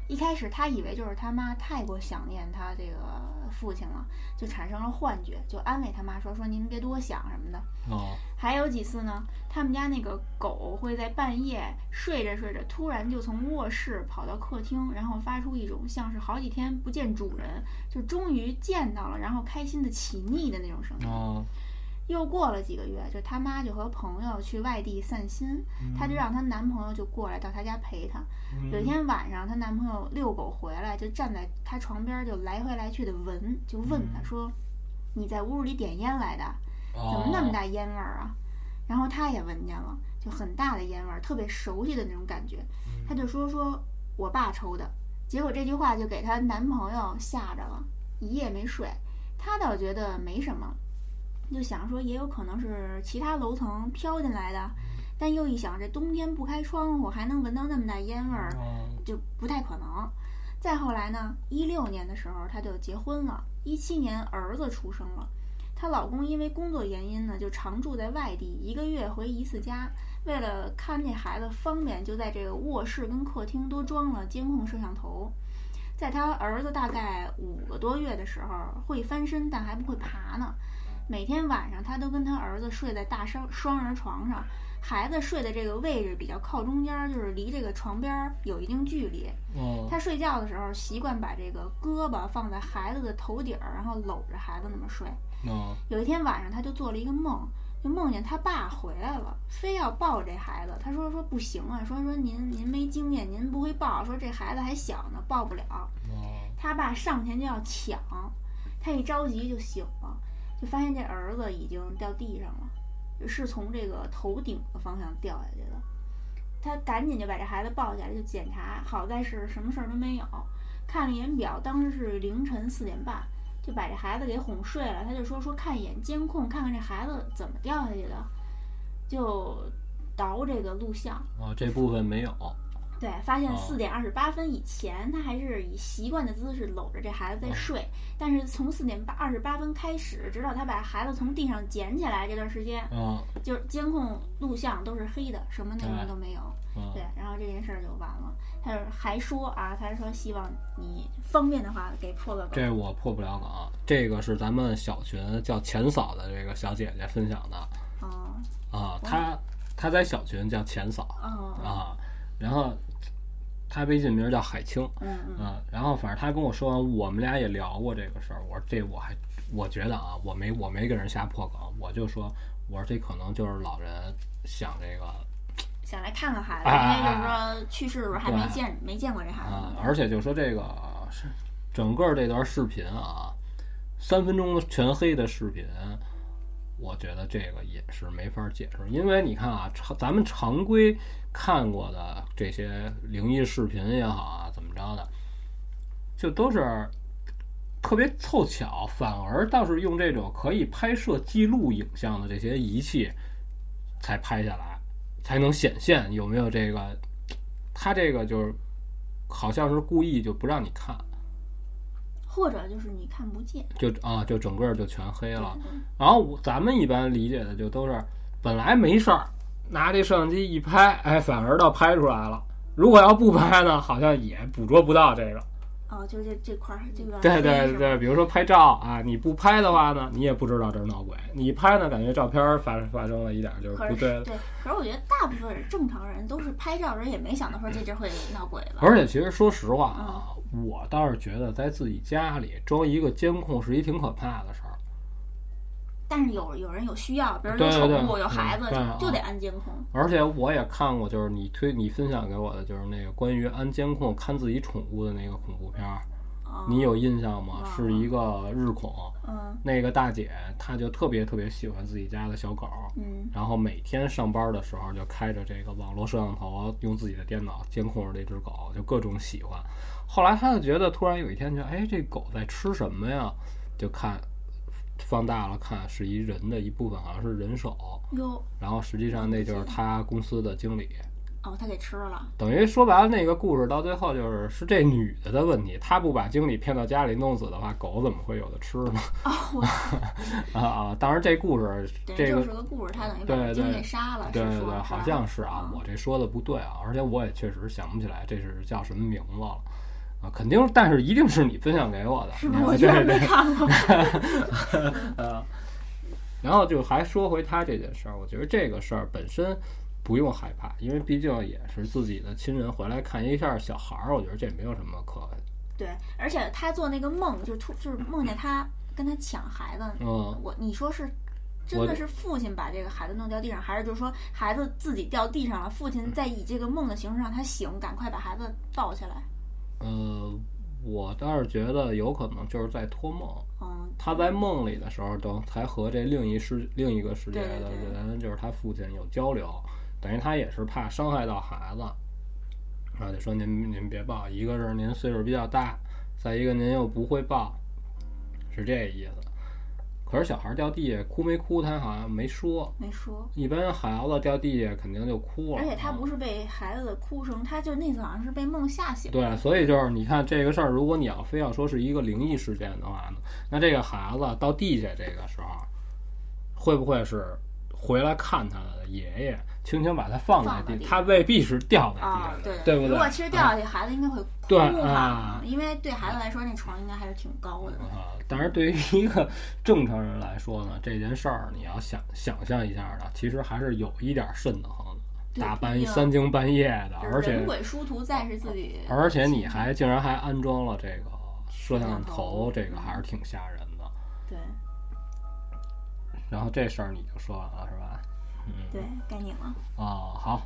一开始他以为就是他妈太过想念他这个父亲了，就产生了幻觉，就安慰他妈说说您别多想什么的。哦，还有几次呢，他们家那个狗会在半夜睡着睡着，突然就从卧室跑到客厅，然后发出一种像是好几天不见主人，就终于见到了，然后开心的起腻的那种声音。哦。又过了几个月，就他妈就和朋友去外地散心，她就让她男朋友就过来到她家陪她。有一天晚上，她男朋友遛狗回来，就站在她床边就来回来去的闻，就问她说：“你在屋里点烟来的？怎么那么大烟味儿啊？”然后她也闻见了，就很大的烟味儿，特别熟悉的那种感觉。她就说：“说我爸抽的。”结果这句话就给她男朋友吓着了，一夜没睡。她倒觉得没什么。就想说，也有可能是其他楼层飘进来的，但又一想，这冬天不开窗户还能闻到那么大烟味儿，就不太可能。再后来呢，一六年的时候，她就结婚了，一七年儿子出生了，她老公因为工作原因呢，就常住在外地，一个月回一次家。为了看这孩子方便，就在这个卧室跟客厅都装了监控摄像头。在她儿子大概五个多月的时候，会翻身，但还不会爬呢。每天晚上，他都跟他儿子睡在大双双人床上，孩子睡的这个位置比较靠中间，就是离这个床边有一定距离。他睡觉的时候习惯把这个胳膊放在孩子的头顶儿，然后搂着孩子那么睡。有一天晚上，他就做了一个梦，就梦见他爸回来了，非要抱这孩子。他说说不行啊，说说您您没经验，您不会抱，说这孩子还小呢，抱不了。他爸上前就要抢，他一着急就醒了。就发现这儿子已经掉地上了，是从这个头顶的方向掉下去的。他赶紧就把这孩子抱起来就检查，好在是什么事儿都没有。看了一眼表，当时是凌晨四点半，就把这孩子给哄睡了。他就说说看一眼监控，看看这孩子怎么掉下去的，就倒这个录像。哦，这部分没有。对，发现四点二十八分以前，他还是以习惯的姿势搂着这孩子在睡。但是从四点八二十八分开始，直到他把孩子从地上捡起来这段时间，嗯，就是监控录像都是黑的，什么内容都没有。对，然后这件事儿就完了。他还说啊，他说希望你方便的话给破个梗。这我破不了梗，这个是咱们小群叫钱嫂的这个小姐姐分享的。啊啊，她她在小群叫钱嫂。啊，然后。他微信名叫海清，嗯嗯，然后反正他跟我说完，我们俩也聊过这个事儿。我说这我还我觉得啊，我没我没给人瞎破梗，我就说我说这可能就是老人想这个，想来看看孩子，因为就是说去世的时候还没见没见过这孩子。而且就说这个是整个这段视频啊，三分钟全黑的视频。我觉得这个也是没法解释，因为你看啊，常咱们常规看过的这些灵异视频也好啊，怎么着的，就都是特别凑巧，反而倒是用这种可以拍摄记录影像的这些仪器才拍下来，才能显现有没有这个，他这个就是好像是故意就不让你看。或者就是你看不见，就啊，就整个就全黑了。然后咱们一般理解的就都是本来没事儿，拿这摄像机一拍，哎，反而倒拍出来了。如果要不拍呢，好像也捕捉不到这个。哦，就这这块儿这个。对对对，比如说拍照啊，你不拍的话呢，你也不知道这是闹鬼；你拍呢，感觉照片发发生了一点就是不对。对，可是我觉得大部分正常人都是拍照人也没想到说这地儿会闹鬼吧。而且其实说实话啊。我倒是觉得在自己家里装一个监控是一挺可怕的事儿。但是有有人有需要，比如有宠物、有孩子，就得安监控。而且我也看过，就是你推你分享给我的，就是那个关于安监控看自己宠物的那个恐怖片儿。你有印象吗？是一个日恐。嗯。那个大姐她就特别特别喜欢自己家的小狗。嗯。然后每天上班的时候就开着这个网络摄像头，用自己的电脑监控着这只狗，就各种喜欢。后来她就觉得，突然有一天觉得，哎，这狗在吃什么呀？就看，放大了看，是一人的一部分，好像是人手。哟。然后实际上那就是他公司的经理。哦，他给吃了。等于说白了，那个故事到最后就是是这女的的问题。他不把经理骗到家里弄死的话，狗怎么会有的吃呢？哦。啊啊！当然这故事，这个就是个故事，他等于把经理杀了。对对对，好像是啊，我这说的不对啊，而且我也确实想不起来这是叫什么名字了。啊，肯定，但是一定是你分享给我的，是吗？我居然没看过。呃，然后就还说回他这件事儿，我觉得这个事儿本身不用害怕，因为毕竟也是自己的亲人回来看一下小孩儿，我觉得这没有什么可。对，而且他做那个梦，就突就是梦见他跟他抢孩子。嗯，我你说是真的是父亲把这个孩子弄掉地上，还是就是说孩子自己掉地上了，父亲在以这个梦的形式让他醒，赶快把孩子抱起来？呃，我倒是觉得有可能就是在托梦。嗯，他在梦里的时候，等才和这另一世另一个世界的人，就是他父亲有交流，等于他也是怕伤害到孩子。然后，就说您您别抱，一个是您岁数比较大，再一个您又不会抱，是这意思。可是小孩掉地下哭没哭，他好像没说。没说。一般孩子掉地下肯定就哭了。而且他不是被孩子的哭声，他就那次好像是被梦吓醒。对，所以就是你看这个事儿，如果你要非要说是一个灵异事件的话呢，那这个孩子到地下这个时候，会不会是回来看他的爷爷？轻轻把它放在地，它未必是掉在地上的，对不对？如果其实掉下去，孩子应该会哭哈，因为对孩子来说，那床应该还是挺高的。啊，但是对于一个正常人来说呢，这件事儿你要想想象一下呢，其实还是有一点瘆得慌的，大半夜三更半夜的，而且人鬼殊途，再是自己，而且你还竟然还安装了这个摄像头，这个还是挺吓人的。对。然后这事儿你就说完了是吧？对，该你了。啊，好，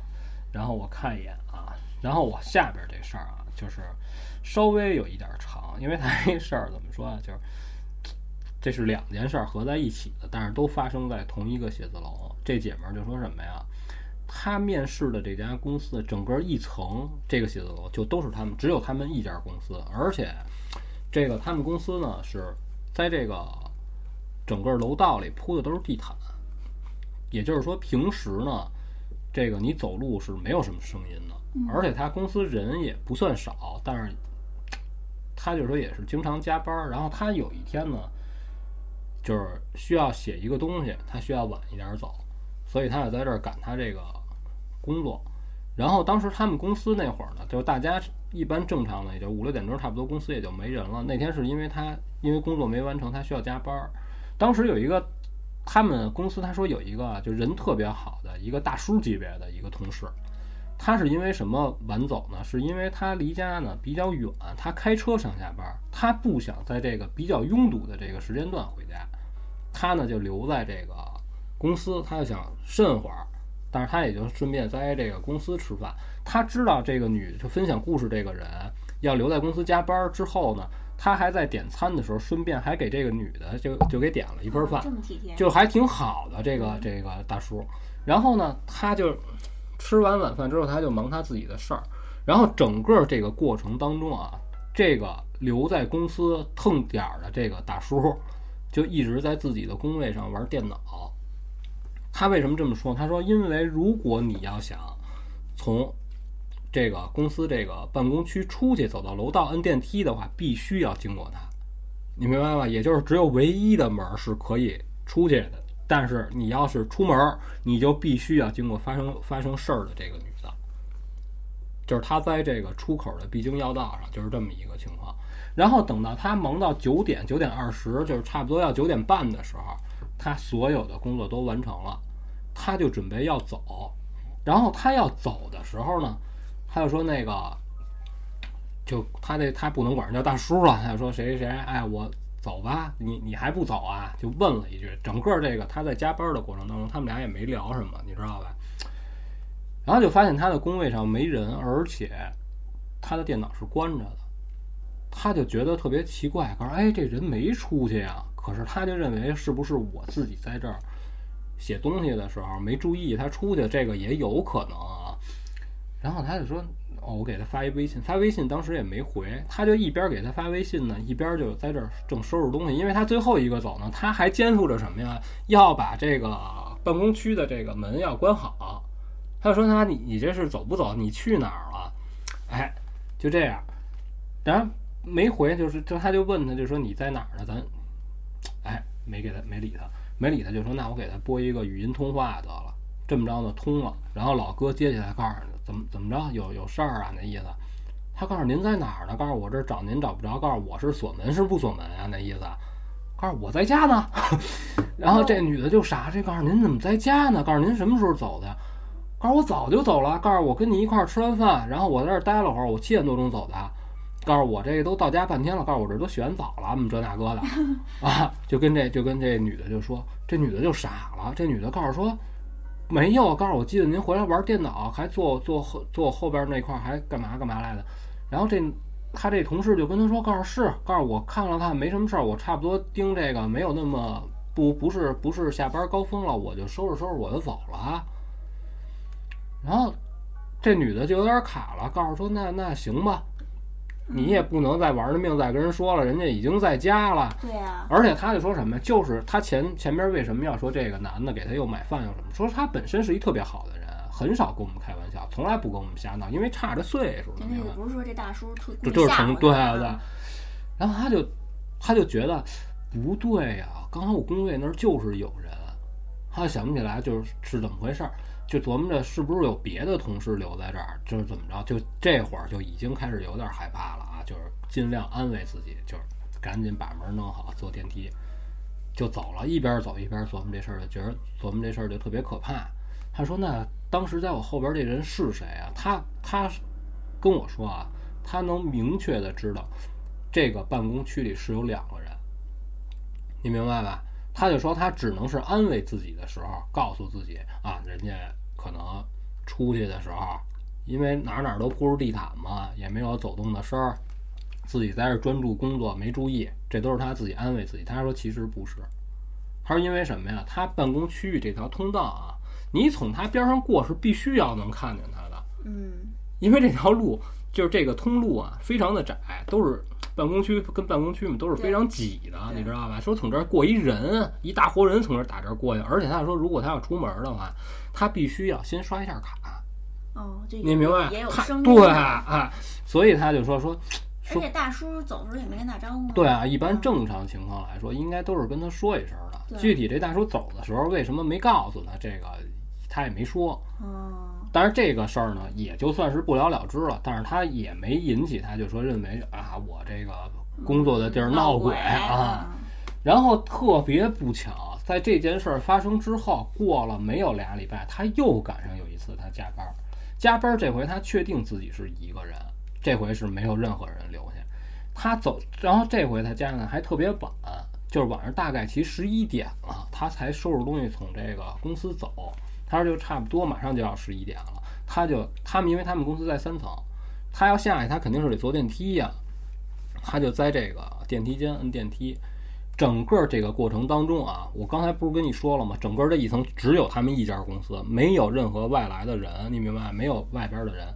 然后我看一眼啊，然后我下边这事儿啊，就是稍微有一点长，因为他这事儿怎么说啊，就是这是两件事合在一起的，但是都发生在同一个写字楼。这姐们儿就说什么呀？她面试的这家公司，整个一层这个写字楼就都是他们，只有他们一家公司，而且这个他们公司呢是在这个整个楼道里铺的都是地毯。也就是说，平时呢，这个你走路是没有什么声音的，而且他公司人也不算少，但是他就说也是经常加班。然后他有一天呢，就是需要写一个东西，他需要晚一点走，所以他也在这儿赶他这个工作。然后当时他们公司那会儿呢，就是大家一般正常的，也就五六点钟差不多，公司也就没人了。那天是因为他因为工作没完成，他需要加班。当时有一个。他们公司他说有一个就人特别好的一个大叔级别的一个同事，他是因为什么晚走呢？是因为他离家呢比较远，他开车上下班，他不想在这个比较拥堵的这个时间段回家，他呢就留在这个公司，他就想慎会儿，但是他也就顺便在这个公司吃饭。他知道这个女就分享故事这个人要留在公司加班之后呢。他还在点餐的时候，顺便还给这个女的就就给点了一份饭，就还挺好的这个这个大叔。然后呢，他就吃完晚饭之后，他就忙他自己的事儿。然后整个这个过程当中啊，这个留在公司蹭点儿的这个大叔，就一直在自己的工位上玩电脑。他为什么这么说？他说：“因为如果你要想从……”这个公司这个办公区出去走到楼道摁电梯的话，必须要经过它，你明白吗？也就是只有唯一的门是可以出去的，但是你要是出门，你就必须要经过发生发生事儿的这个女的，就是她在这个出口的必经要道上，就是这么一个情况。然后等到她忙到九点九点二十，就是差不多要九点半的时候，她所有的工作都完成了，她就准备要走。然后她要走的时候呢？他就说那个，就他这他不能管人叫大叔了，他就说谁谁谁，哎，我走吧，你你还不走啊？就问了一句。整个这个他在加班的过程当中，他们俩也没聊什么，你知道吧？然后就发现他的工位上没人，而且他的电脑是关着的，他就觉得特别奇怪，可是哎，这人没出去啊。可是他就认为是不是我自己在这儿写东西的时候没注意，他出去，这个也有可能啊。然后他就说：“哦，我给他发一微信，发微信当时也没回，他就一边给他发微信呢，一边就在这儿正收拾东西。因为他最后一个走呢，他还肩负着什么呀？要把这个办公区的这个门要关好。他就说：‘他你你这是走不走？你去哪儿了？’哎，就这样，然后没回，就是就他就问他，就说你在哪儿呢？咱哎没给他没理他，没理他，就说那我给他拨一个语音通话得了。这么着呢，通了。然后老哥接起来告诉。”怎么怎么着？有有事儿啊？那意思，他告诉您在哪儿呢？告诉我这找您找不着，告诉我是锁门是不锁门啊？那意思，告诉我在家呢。然后这女的就傻，这告诉您怎么在家呢？告诉您什么时候走的？告诉我早就走了。告诉我跟你一块儿吃完饭，然后我在这儿待了会儿，我七点多钟走的。告诉我这都到家半天了。告诉我这都洗完澡了，么这那哥的 啊，就跟这就跟这女的就说，这女的就傻了。这女的告诉说。没有，告诉我，记得您回来玩电脑，还坐坐后坐后边那块儿，还干嘛干嘛来的。然后这他这同事就跟他说，告诉是，告诉我看了看，没什么事儿，我差不多盯这个，没有那么不不是不是下班高峰了，我就收拾收拾我就走了啊。然后这女的就有点卡了，告诉说那那行吧。你也不能再玩了命再跟人说了，人家已经在家了。对呀。而且他就说什么，就是他前前边为什么要说这个男的给他又买饭又什么？说他本身是一特别好的人，很少跟我们开玩笑，从来不跟我们瞎闹，因为差着岁数。那个不是说这大叔特就就是成对对。然后他就他就觉得不对呀，刚才我工位那儿就是有人，他想不起来就是是怎么回事儿。就琢磨着是不是有别的同事留在这儿，就是怎么着，就这会儿就已经开始有点害怕了啊！就是尽量安慰自己，就是赶紧把门弄好，坐电梯就走了。一边走一边琢磨这事儿，就觉得琢磨这事儿就特别可怕。他说：“那当时在我后边这人是谁啊？”他他跟我说啊，他能明确的知道这个办公区里是有两个人，你明白吧？他就说他只能是安慰自己的时候，告诉自己啊，人家。可能出去的时候，因为哪哪都铺着地毯嘛，也没有走动的声儿，自己在这专注工作，没注意，这都是他自己安慰自己。他说其实不是，他说因为什么呀？他办公区域这条通道啊，你从他边上过是必须要能看见他的，嗯，因为这条路就是这个通路啊，非常的窄，都是。办公区跟办公区嘛都是非常挤的，你知道吧？说从这儿过一人，一大活人从这儿打这儿过去，而且他说，如果他要出门的话，他必须要先刷一下卡。哦，你明白？也有声音。对啊，所以他就说说，而且大叔走的时候也没跟打招呼。对啊，一般正常情况来说，应该都是跟他说一声的。具体这大叔走的时候为什么没告诉他这个，他也没说。哦。但是这个事儿呢，也就算是不了了之了。但是他也没引起，他就说认为啊，我这个工作的地儿闹鬼啊。然后特别不巧，在这件事儿发生之后，过了没有俩礼拜，他又赶上有一次他加班，加班这回他确定自己是一个人，这回是没有任何人留下。他走，然后这回他加上还特别晚，就是晚上大概其十一点了，他才收拾东西从这个公司走。他说就差不多马上就要十一点了，他就他们因为他们公司在三层，他要下去他肯定是得坐电梯呀，他就在这个电梯间摁电梯，整个这个过程当中啊，我刚才不是跟你说了吗？整个这一层只有他们一家公司，没有任何外来的人，你明白？没有外边的人，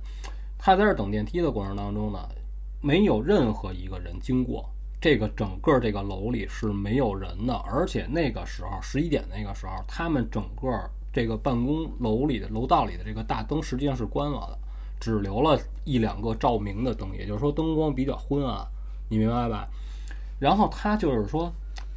他在这等电梯的过程当中呢，没有任何一个人经过这个整个这个楼里是没有人的，而且那个时候十一点那个时候，他们整个。这个办公楼里的楼道里的这个大灯实际上是关了的，只留了一两个照明的灯，也就是说灯光比较昏暗，你明白吧？然后他就是说，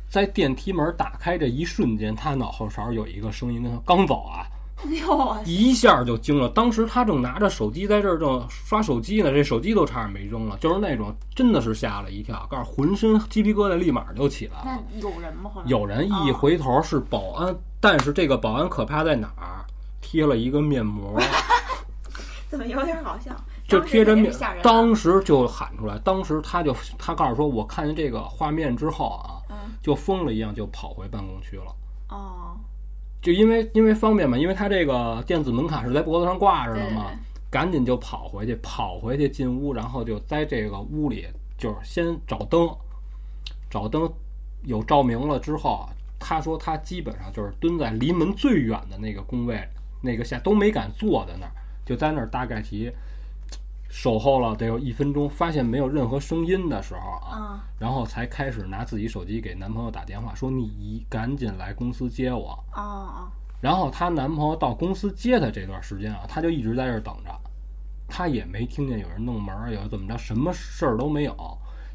在电梯门打开这一瞬间，他脑后勺有一个声音跟他刚走啊。一下就惊了。当时他正拿着手机在这儿正刷手机呢，这手机都差点没扔了，就是那种真的是吓了一跳，告诉浑身鸡皮疙瘩立马就起来了。那有人吗？有人一回头是保安，但是这个保安可怕在哪儿？贴了一个面膜。怎么有点好笑？就贴着面，当时就喊出来。当时他就他告诉说，我看见这个画面之后啊，就疯了一样就跑回办公区了。哦。就因为因为方便嘛，因为他这个电子门槛是在脖子上挂着的嘛，赶紧就跑回去，跑回去进屋，然后就在这个屋里，就是先找灯，找灯有照明了之后，他说他基本上就是蹲在离门最远的那个工位，那个下都没敢坐在那儿，就在那儿大概其。守候了得有一分钟，发现没有任何声音的时候啊，然后才开始拿自己手机给男朋友打电话，说你赶紧来公司接我。哦然后她男朋友到公司接她这段时间啊，她就一直在这等着，她也没听见有人弄门，有怎么着，什么事儿都没有。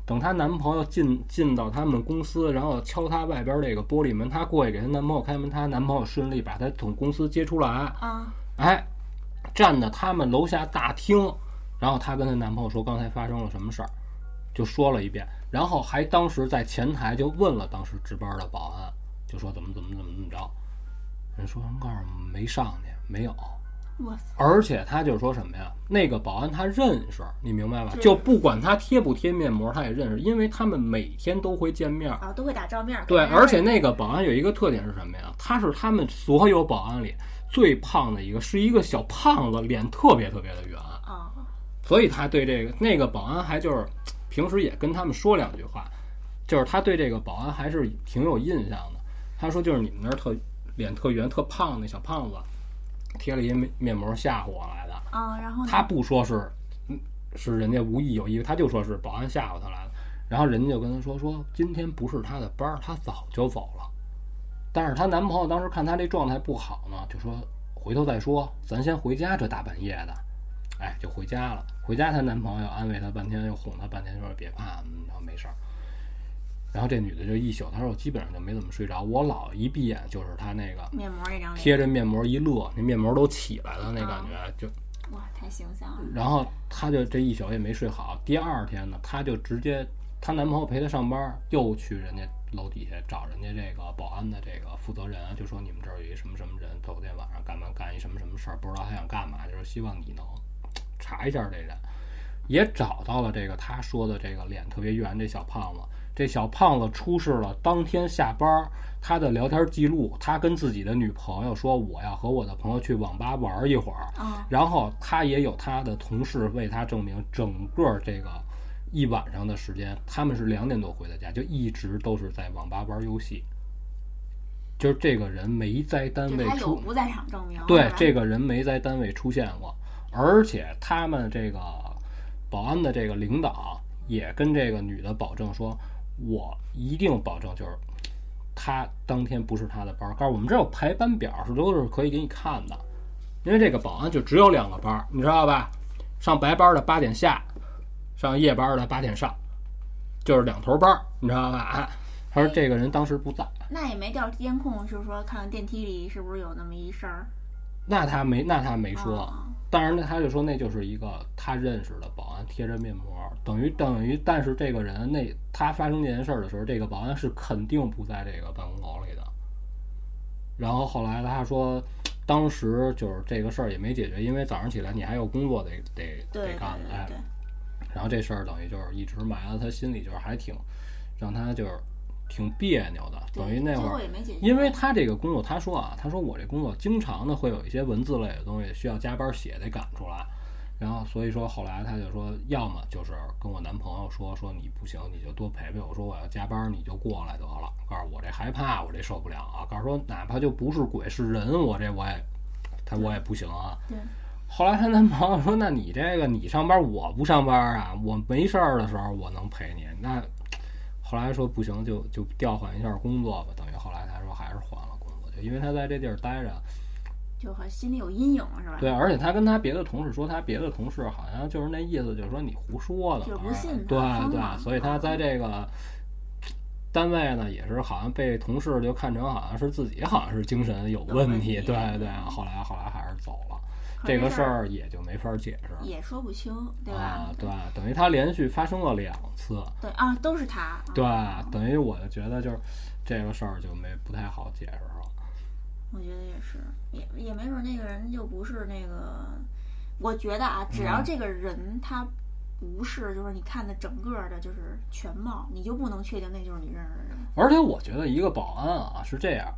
等她男朋友进进到他们公司，然后敲她外边这个玻璃门，她过去给她男朋友开门，她男朋友顺利把她从公司接出来。啊，哎，站在他们楼下大厅。然后她跟她男朋友说刚才发生了什么事儿，就说了一遍，然后还当时在前台就问了当时值班的保安，就说怎么怎么怎么怎么着，人说人告诉没上去，没有。而且他就是说什么呀？那个保安他认识，你明白吧？就不管他贴不贴面膜，他也认识，因为他们每天都会见面啊，都会打照面。对，而且那个保安有一个特点是什么呀？他是他们所有保安里最胖的一个，是一个小胖子，脸特别特别的圆啊。所以他对这个那个保安还就是平时也跟他们说两句话，就是他对这个保安还是挺有印象的。他说就是你们那儿特脸特圆特胖那小胖子。贴了一面面膜吓唬我来的啊，然后他不说是，是人家无意有意，他就说是保安吓唬他来的。然后人家就跟他说说今天不是他的班儿，他早就走了。但是她男朋友当时看她这状态不好呢，就说回头再说，咱先回家。这大半夜的，哎，就回家了。回家她男朋友安慰她半天，又哄她半天，说别怕，然后没事儿。然后这女的就一宿，她说我基本上就没怎么睡着，我老一闭眼就是她那个面膜一张贴着面膜一乐，那面膜都起来了，那感觉就哇，太形象了。然后她就这一宿也没睡好，第二天呢，她就直接她男朋友陪她上班，又去人家楼底下找人家这个保安的这个负责人，就说你们这儿有一什么什么人，昨天晚上干嘛干一什么什么事儿，不知道他想干嘛，就是希望你能查一下这人，也找到了这个他说的这个脸特别圆这小胖子。这小胖子出示了当天下班他的聊天记录，他跟自己的女朋友说：“我要和我的朋友去网吧玩一会儿。”然后他也有他的同事为他证明，整个这个一晚上的时间，他们是两点多回的家，就一直都是在网吧玩游戏。就是这个人没在单位出不在场证明。对，这个人没在单位出现过，而且他们这个保安的这个领导也跟这个女的保证说。我一定保证，就是他当天不是他的班儿。告诉我们这有排班表，是都是可以给你看的。因为这个保安就只有两个班儿，你知道吧？上白班的八点下，上夜班的八点上，就是两头班儿，你知道吧？他说这个人当时不在，那也没调监控，就是说看看电梯里是不是有那么一事儿。那他没，那他没说。当然呢，他就说那就是一个他认识的保安贴着面膜，等于等于，但是这个人那他发生这件事儿的时候，这个保安是肯定不在这个办公楼里的。然后后来他说，当时就是这个事儿也没解决，因为早上起来你还有工作得得得干哎。然后这事儿等于就是一直埋在他心里，就是还挺让他就是。挺别扭的，等于那会儿，因为他这个工作，他说啊，他说我这工作经常的会有一些文字类的东西需要加班写，得赶出来。然后所以说后来他就说，要么就是跟我男朋友说，说你不行，你就多陪陪我。说我要加班，你就过来得了。告诉我这害怕，我这受不了啊。告诉说哪怕就不是鬼是人，我这我也，他我也不行啊。对。后来她男朋友说，那你这个你上班，我不上班啊？我没事儿的时候我能陪你那。后来说不行，就就调换一下工作吧。等于后来他说还是换了工作，就因为他在这地儿待着，就和心里有阴影是吧？对，而且他跟他别的同事说，他别的同事好像就是那意思，就是说你胡说的，就不信对对，所以他在这个单位呢，也是好像被同事就看成好像是自己好像是精神有问题，对对。后来后来还是走了。这个事儿也就没法解释，也说不清，对吧？啊，对，等于他连续发生了两次，对啊，都是他，对，等于我就觉得就是这个事儿就没不太好解释了。我觉得也是，也也没准那个人就不是那个，我觉得啊，只要这个人他不是，就是你看的整个的，就是全貌，你就不能确定那就是你认识的人。而且我觉得一个保安啊是这样。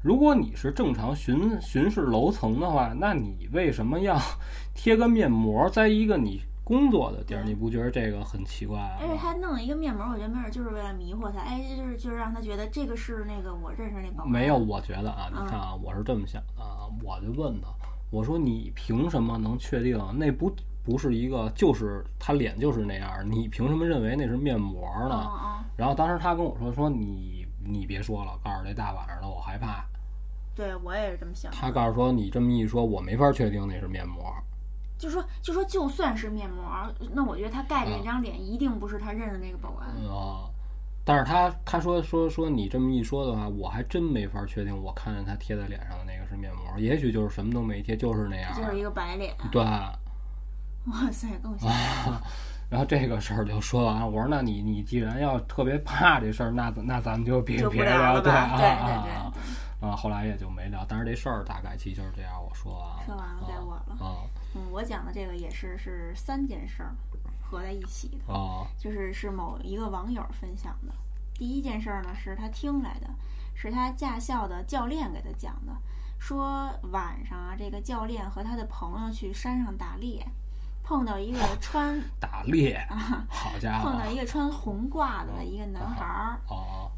如果你是正常巡巡视楼层的话，那你为什么要 贴个面膜在一个你工作的地儿？你不觉得这个很奇怪？啊而且他弄了一个面膜，我觉得没准就是为了迷惑他，哎，就是就是让他觉得这个是那个我认识那保安。没有，我觉得啊，你看啊，我是这么想的啊，我就问他，我说你凭什么能确定那不不是一个就是他脸就是那样？你凭什么认为那是面膜呢？然后当时他跟我说说你。你别说了，告诉这大晚上的我害怕。对我也是这么想。他告诉说你这么一说，我没法确定那是面膜。就说就说就算是面膜，那我觉得他盖的那张脸一定不是他认识那个保安。啊，但是他他说说说你这么一说的话，我还真没法确定。我看见他贴在脸上的那个是面膜，也许就是什么都没贴，就是那样，就是一个白脸。对。哇塞，更吓人！然后这个事儿就说完了，我说那你你既然要特别怕这事儿，那那咱们就别别聊对啊啊啊！后来也就没聊，但是这事儿大概其实就是这样，我说完了。说完了，该我了。啊，嗯，我讲的这个也是是三件事儿合在一起的啊，就是是某一个网友分享的。第一件事儿呢，是他听来的，是他驾校的教练给他讲的，说晚上啊，这个教练和他的朋友去山上打猎。碰到一个穿 打猎啊，好家伙！碰到一个穿红褂子的一个男孩儿，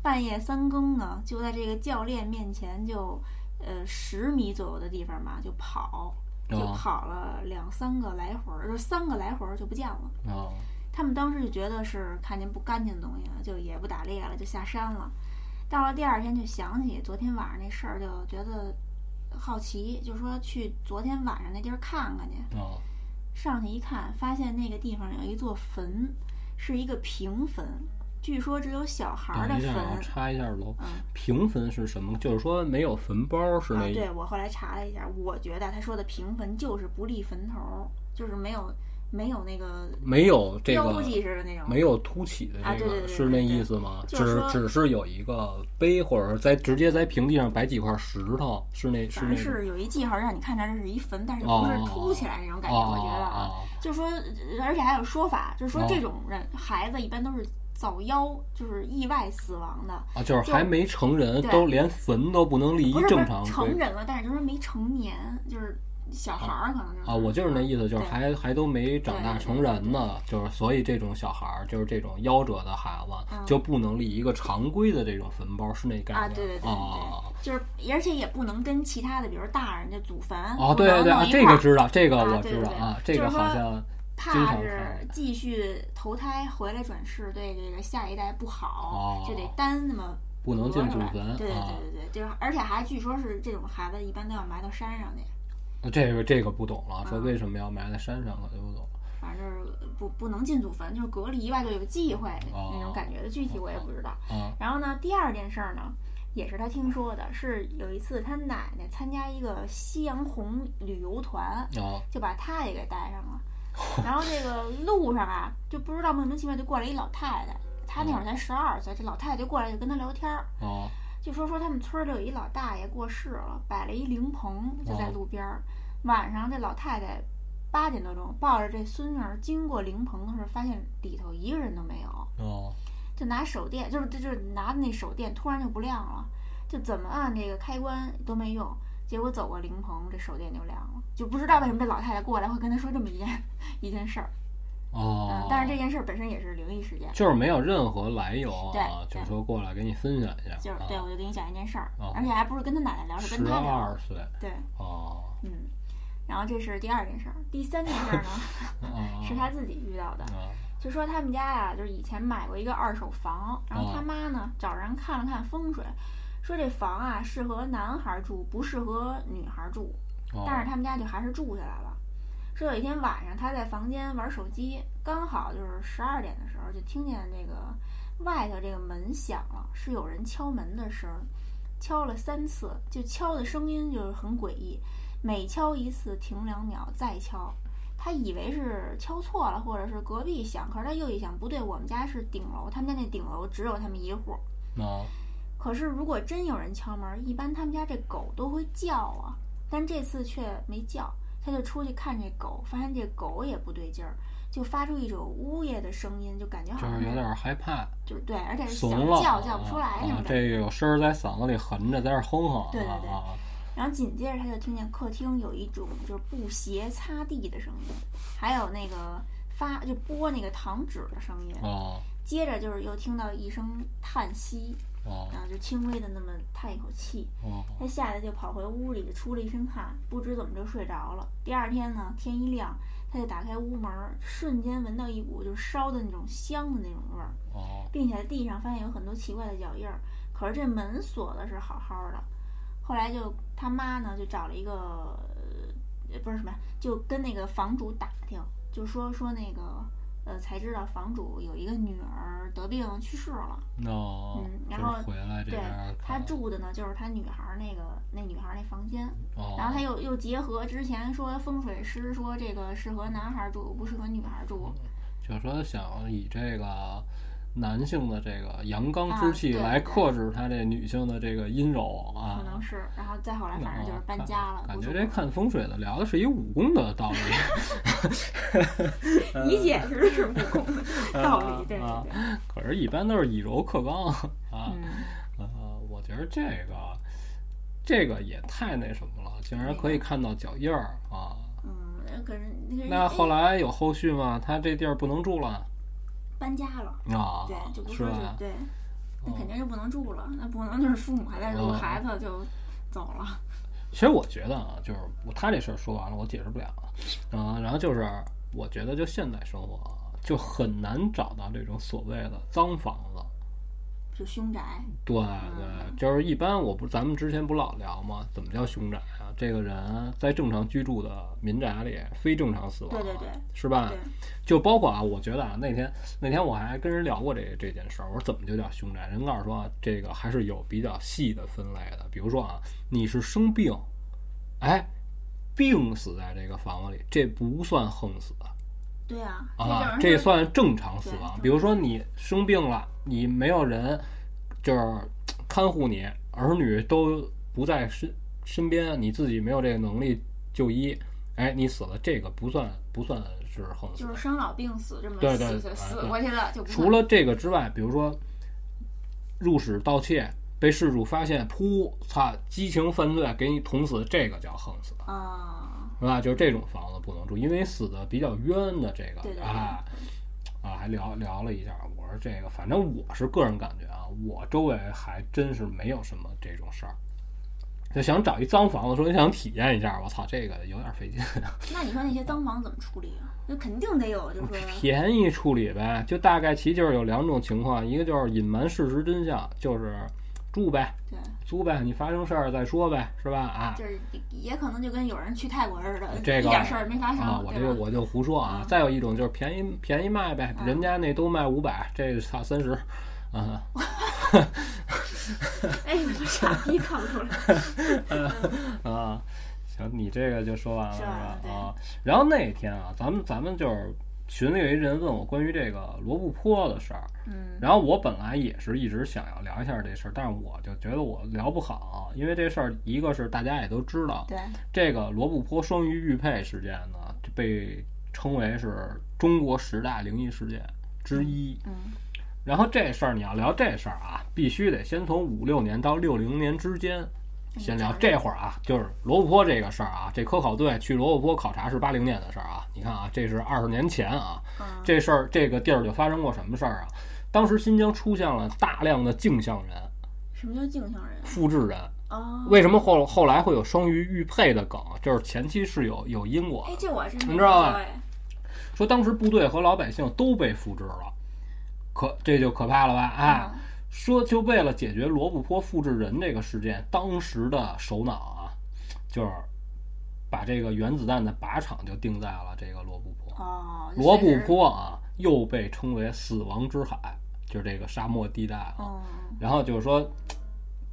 半夜三更呢，就在这个教练面前就，呃，十米左右的地方吧，就跑，就跑了两三个来回儿，就三个来回儿就不见了。哦，他们当时就觉得是看见不干净的东西了，就也不打猎了，就下山了。到了第二天就想起昨天晚上那事儿，就觉得好奇，就说去昨天晚上那地儿看看去。哦。上去一看，发现那个地方有一座坟，是一个平坟，据说只有小孩的坟。插一下楼，嗯平坟是什么？就是说没有坟包是那？对，我后来查了一下，我觉得他说的平坟就是不立坟头，就是没有。没有那个没有这个标记似的那种，没有凸起的这个，是那意思吗？只只是有一个碑，或者是在直接在平地上摆几块石头，是那是那是有一记号让你看着这是一坟，但是不是凸起来那种感觉。我觉得啊，就是说，而且还有说法，就是说这种人孩子一般都是早夭，就是意外死亡的啊，就是还没成人，都连坟都不能立，正常成人了，但是就是没成年，就是。小孩儿可能就是啊，我就是那意思，就是还还都没长大成人呢，就是所以这种小孩儿，就是这种夭折的孩子，就不能立一个常规的这种坟包，是那概念啊？对对对，就是而且也不能跟其他的，比如大人的祖坟哦，对对对，这个知道，这个我知道啊，这个好像怕是继续投胎回来转世，对这个下一代不好，就得单那么不能进祖坟，对对对对对，就是而且还据说是这种孩子一般都要埋到山上去。那这个这个不懂了，说为什么要埋在山上，可就不懂。反正不不能进祖坟，就是隔离以外就有忌讳那种感觉的，具体我也不知道。然后呢，第二件事儿呢，也是他听说的，是有一次他奶奶参加一个夕阳红旅游团，就把他也给带上了。然后这个路上啊，就不知道莫名其妙就过来一老太太，他那会儿才十二岁，这老太太就过来就跟他聊天儿。就说说他们村里有一老大爷过世了，摆了一灵棚就在路边儿。晚上这老太太八点多钟抱着这孙女儿经过灵棚的时候，发现里头一个人都没有。哦。就拿手电，就是就是拿的那手电突然就不亮了，就怎么按这个开关都没用。结果走过灵棚，这手电就亮了。就不知道为什么这老太太过来会跟他说这么一件 一件事儿。哦，但是这件事本身也是灵异事件，就是没有任何来由，对，就是说过来给你分享一下，就是对我就给你讲一件事儿，而且还不是跟他奶奶聊，是跟他聊。十二岁，对，哦，嗯，然后这是第二件事儿，第三件事儿呢 是他自己遇到的，就说他们家呀，就是以前买过一个二手房，然后他妈呢找人看了看风水，说这房啊适合男孩住，不适合女孩住，但是他们家就还是住下来了。说有一天晚上，他在房间玩手机，刚好就是十二点的时候，就听见这个外头这个门响了，是有人敲门的声儿，敲了三次，就敲的声音就是很诡异，每敲一次停两秒再敲，他以为是敲错了，或者是隔壁响，可是他又一想，不对，我们家是顶楼，他们家那顶楼只有他们一户。哦。可是如果真有人敲门，一般他们家这狗都会叫啊，但这次却没叫。他就出去看这狗，发现这狗也不对劲儿，就发出一种呜咽的声音，就感觉好像有点害怕，就是对，而且是想叫叫不出来那种。这有声儿在嗓子里横着，在那哼哼。对对对。然后紧接着他就听见客厅有一种就是布鞋擦地的声音，还有那个发就拨那个糖纸的声音。哦。接着就是又听到一声叹息。然后就轻微的那么叹一口气，他吓得就跑回屋里，出了一身汗，不知怎么就睡着了。第二天呢，天一亮，他就打开屋门，瞬间闻到一股就是烧的那种香的那种味儿，并且在地上发现有很多奇怪的脚印儿。可是这门锁的是好好的。后来就他妈呢就找了一个，呃不是什么，就跟那个房主打听，就说说那个呃，才知道房主有一个女儿得病去世了。哦，嗯，然后回来这对，他住的呢就是他女孩那个那女孩那房间。哦，然后他又又结合之前说风水师说这个适合男孩住，不适合女孩住，就是说想以这个。男性的这个阳刚之气来克制他这女性的这个阴柔啊，可能是。然后再后来，反正就是搬家了。感觉这看风水的聊的是一武功的道理。你解释的是武功 道理，对。可是，一般都是以柔克刚啊。呃，我觉得这个这个也太那什么了，竟然可以看到脚印儿啊。嗯，可是那后来有后续吗？他这地儿不能住了。搬家了啊，对，就不说是对，那肯定是不能住了，那不能就是父母还在住，孩子就走了。其实我觉得啊，就是他这事儿说完了，我解释不了啊。然后就是我觉得，就现代生活就很难找到这种所谓的脏房子。就凶宅，对对，就是一般我不，咱们之前不老聊吗？怎么叫凶宅啊？这个人在正常居住的民宅里，非正常死亡，对对对，是吧？就包括啊，我觉得啊，那天那天我还跟人聊过这这件事儿，我说怎么就叫凶宅？人告诉说，这个还是有比较细的分类的。比如说啊，你是生病，哎，病死在这个房子里，这不算横死。对啊，啊，这算正常死亡。比如说你生病了，你没有人就是 看护你，儿女都不在身身边，你自己没有这个能力就医，哎，你死了，这个不算不算是横死，就是生老病死这么对对死过去了就。除了这个之外，比如说入室盗窃被事主发现，噗，操，激情犯罪给你捅死，这个叫横死啊。是吧？就是这种房子不能住，因为死的比较冤的这个啊啊，还聊聊了一下。我说这个，反正我是个人感觉啊，我周围还真是没有什么这种事儿。就想找一脏房子，说你想体验一下，我操，这个有点费劲。那你说那些脏房怎么处理啊？那肯定得有，就是 便宜处理呗。就大概其就是有两种情况，一个就是隐瞒事实真相，就是。住呗，对，租呗，你发生事儿再说呗，是吧？啊，就是也可能就跟有人去泰国似的，这个一点事儿没发生。啊，我这个我就胡说啊。再有一种就是便宜便宜卖呗，人家那都卖五百，这差三十，啊。哎，我傻逼看不出来。啊，行，你这个就说完了是吧？啊，然后那天啊，咱们咱们就是。群里有一人问我关于这个罗布泊的事儿，嗯，然后我本来也是一直想要聊一下这事儿，但是我就觉得我聊不好，因为这事儿一个是大家也都知道，对，这个罗布泊双鱼玉佩事件呢，被称为是中国十大灵异事件之一，嗯，然后这事儿你要聊这事儿啊，必须得先从五六年到六零年之间。先聊这会儿啊，就是罗布泊这个事儿啊，这科考队去罗布泊考察是八零年的事儿啊。你看啊，这是二十年前啊，这事儿这个地儿就发生过什么事儿啊？当时新疆出现了大量的镜像人。什么叫镜像人？复制人。哦。为什么后后来会有双鱼玉佩的梗？就是前期是有有因果。哎，这我真你知道吧？说当时部队和老百姓都被复制了，可这就可怕了吧？啊。说就为了解决罗布泊复制人这个事件，当时的首脑啊，就是把这个原子弹的靶场就定在了这个罗布泊。哦，罗布泊啊，又被称为死亡之海，就是这个沙漠地带啊。然后就是说，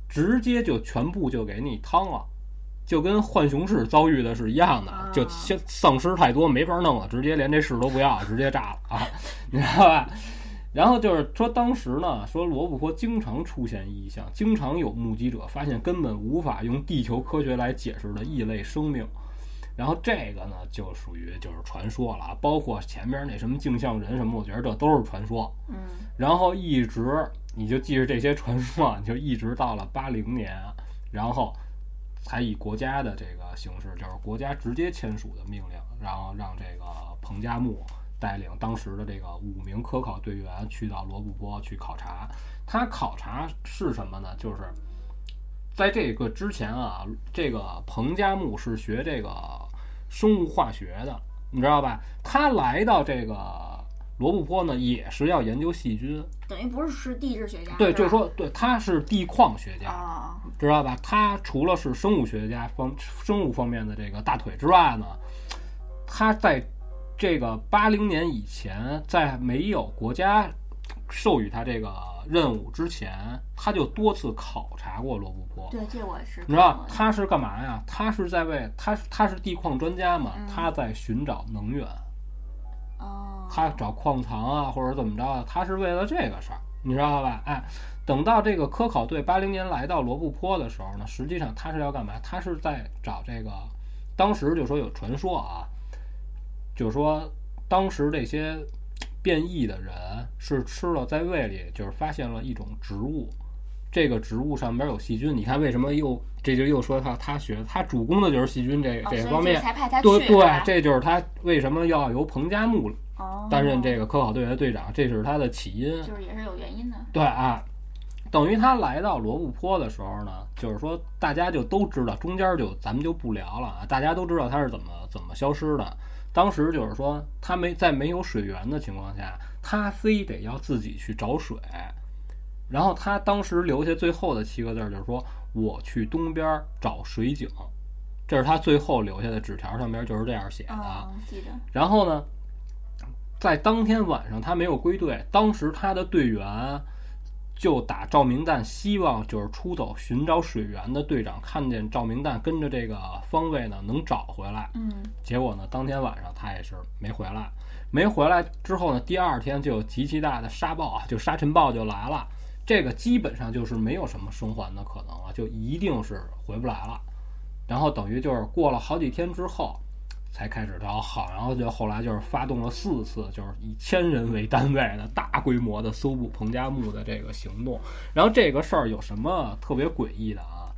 直接就全部就给你汤了，就跟浣熊市遭遇的是一样的，就丧丧尸太多没法弄了，直接连这市都不要，直接炸了啊，你知道吧？然后就是说，当时呢，说罗布泊经常出现异象，经常有目击者发现根本无法用地球科学来解释的异类生命。然后这个呢，就属于就是传说了啊，包括前面那什么镜像人什么，我觉得这都是传说。嗯。然后一直你就记着这些传说，就一直到了八零年，然后才以国家的这个形式，就是国家直接签署的命令，然后让这个彭加木。带领当时的这个五名科考队员去到罗布泊去考察。他考察是什么呢？就是在这个之前啊，这个彭加木是学这个生物化学的，你知道吧？他来到这个罗布泊呢，也是要研究细菌。等于不是是地质学家？对，就是说，对，他是地矿学家，知道吧？他除了是生物学家方生物方面的这个大腿之外呢，他在这个八零年以前，在没有国家授予他这个任务之前，他就多次考察过罗布泊。对，这我是。你知道他是干嘛呀？他是在为他他是地矿专家嘛？他在寻找能源。哦。他找矿藏啊，或者怎么着啊？他是为了这个事儿，你知道吧？哎，等到这个科考队八零年来到罗布泊的时候呢，实际上他是要干嘛？他是在找这个，当时就说有传说啊。就是说，当时这些变异的人是吃了在胃里，就是发现了一种植物，这个植物上边有细菌。你看为什么又这就又说他他学他主攻的就是细菌这这个方面。对对，这就是他为什么要由彭加木担任这个科考队的队长，这是他的起因。就是也是有原因的。对啊，等于他来到罗布泊的时候呢，就是说大家就都知道，中间就咱们就不聊了啊，大家都知道他是怎么怎么消失的。当时就是说，他没在没有水源的情况下，他非得要自己去找水。然后他当时留下最后的七个字就是说：“我去东边找水井。”这是他最后留下的纸条，上边就是这样写的。然后呢，在当天晚上他没有归队，当时他的队员。就打照明弹，希望就是出走寻找水源的队长看见照明弹跟着这个方位呢，能找回来。嗯，结果呢，当天晚上他也是没回来。没回来之后呢，第二天就有极其大的沙暴啊，就沙尘暴就来了。这个基本上就是没有什么生还的可能了，就一定是回不来了。然后等于就是过了好几天之后。才开始找好，然后就后来就是发动了四次，就是以千人为单位的大规模的搜捕彭加木的这个行动。然后这个事儿有什么特别诡异的啊？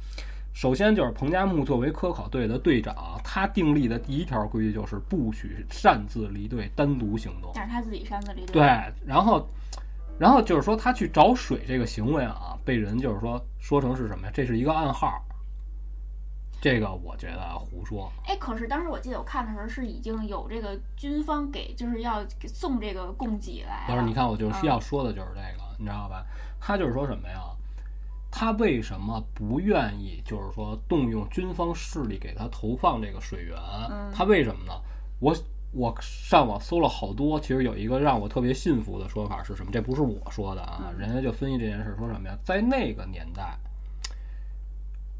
首先就是彭加木作为科考队的队长，他订立的第一条规矩就是不许擅自离队、单独行动。但是他自己擅自离队。对，然后，然后就是说他去找水这个行为啊，被人就是说说成是什么呀？这是一个暗号。这个我觉得胡说。哎，可是当时我记得我看的时候是已经有这个军方给就是要送这个供给来。不是，你看我就是要说的就是这个，你知道吧？他就是说什么呀？他为什么不愿意就是说动用军方势力给他投放这个水源？他为什么呢？我我上网搜了好多，其实有一个让我特别信服的说法是什么？这不是我说的啊，人家就分析这件事说什么呀？在那个年代，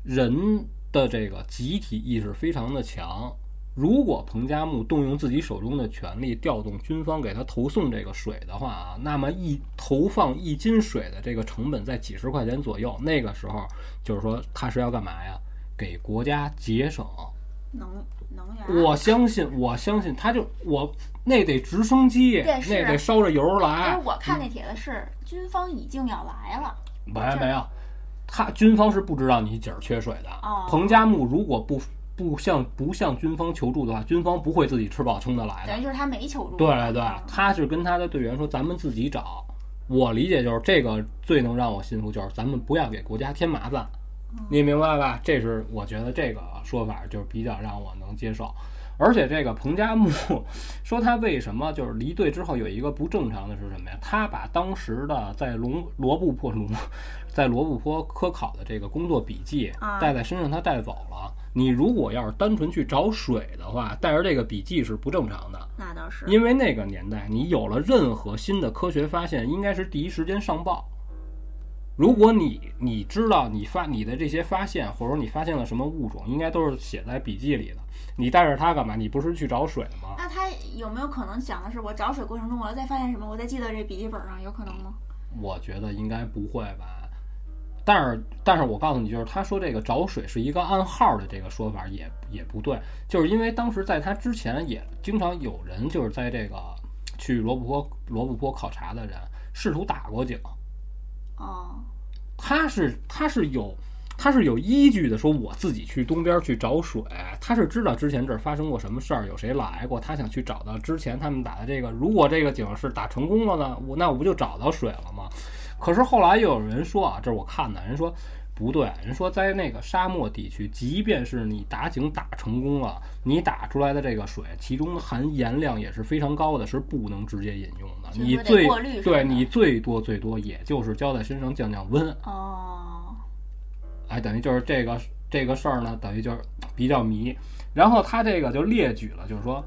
人。的这个集体意识非常的强。如果彭加木动用自己手中的权力调动军方给他投送这个水的话啊，那么一投放一斤水的这个成本在几十块钱左右。那个时候就是说他是要干嘛呀？给国家节省能能源。我相信，我相信他就我那得直升机，那得烧着油来。我看那帖子是军方已经要来了，没没有。他军方是不知道你井儿缺水的。彭加木如果不不向不向军方求助的话，军方不会自己吃饱撑的来的。等于就是他没求助。对对，他是跟他的队员说：“咱们自己找。”我理解就是这个最能让我信服，就是咱们不要给国家添麻烦。你明白吧？这是我觉得这个说法就是比较让我能接受。而且这个彭加木 说他为什么就是离队之后有一个不正常的是什么呀？他把当时的在龙罗布泊龙 在罗布泊科考的这个工作笔记带在身上，他带走了。你如果要是单纯去找水的话，带着这个笔记是不正常的。那倒是，因为那个年代你有了任何新的科学发现，应该是第一时间上报。如果你你知道你发你的这些发现，或者说你发现了什么物种，应该都是写在笔记里的。你带着它干嘛？你不是去找水吗？那他有没有可能想的是，我找水过程中，我要再发现什么，我再记在这笔记本上，有可能吗？我觉得应该不会吧。但是，但是我告诉你，就是他说这个找水是一个暗号的这个说法也也不对，就是因为当时在他之前也经常有人就是在这个去罗布泊罗布泊考察的人试图打过井。哦。他是他是有他是有依据的，说我自己去东边去找水，他是知道之前这儿发生过什么事儿，有谁来过，他想去找到之前他们打的这个。如果这个井是打成功了呢，我那我不就找到水了吗？可是后来又有人说啊，这是我看的，人说不对，人说在那个沙漠地区，即便是你打井打成功了，你打出来的这个水，其中含盐量也是非常高的，是不能直接饮用的。你最对你最多最多也就是浇在身上降降温。哦，哎，等于就是这个这个事儿呢，等于就是比较迷。然后他这个就列举了，就是说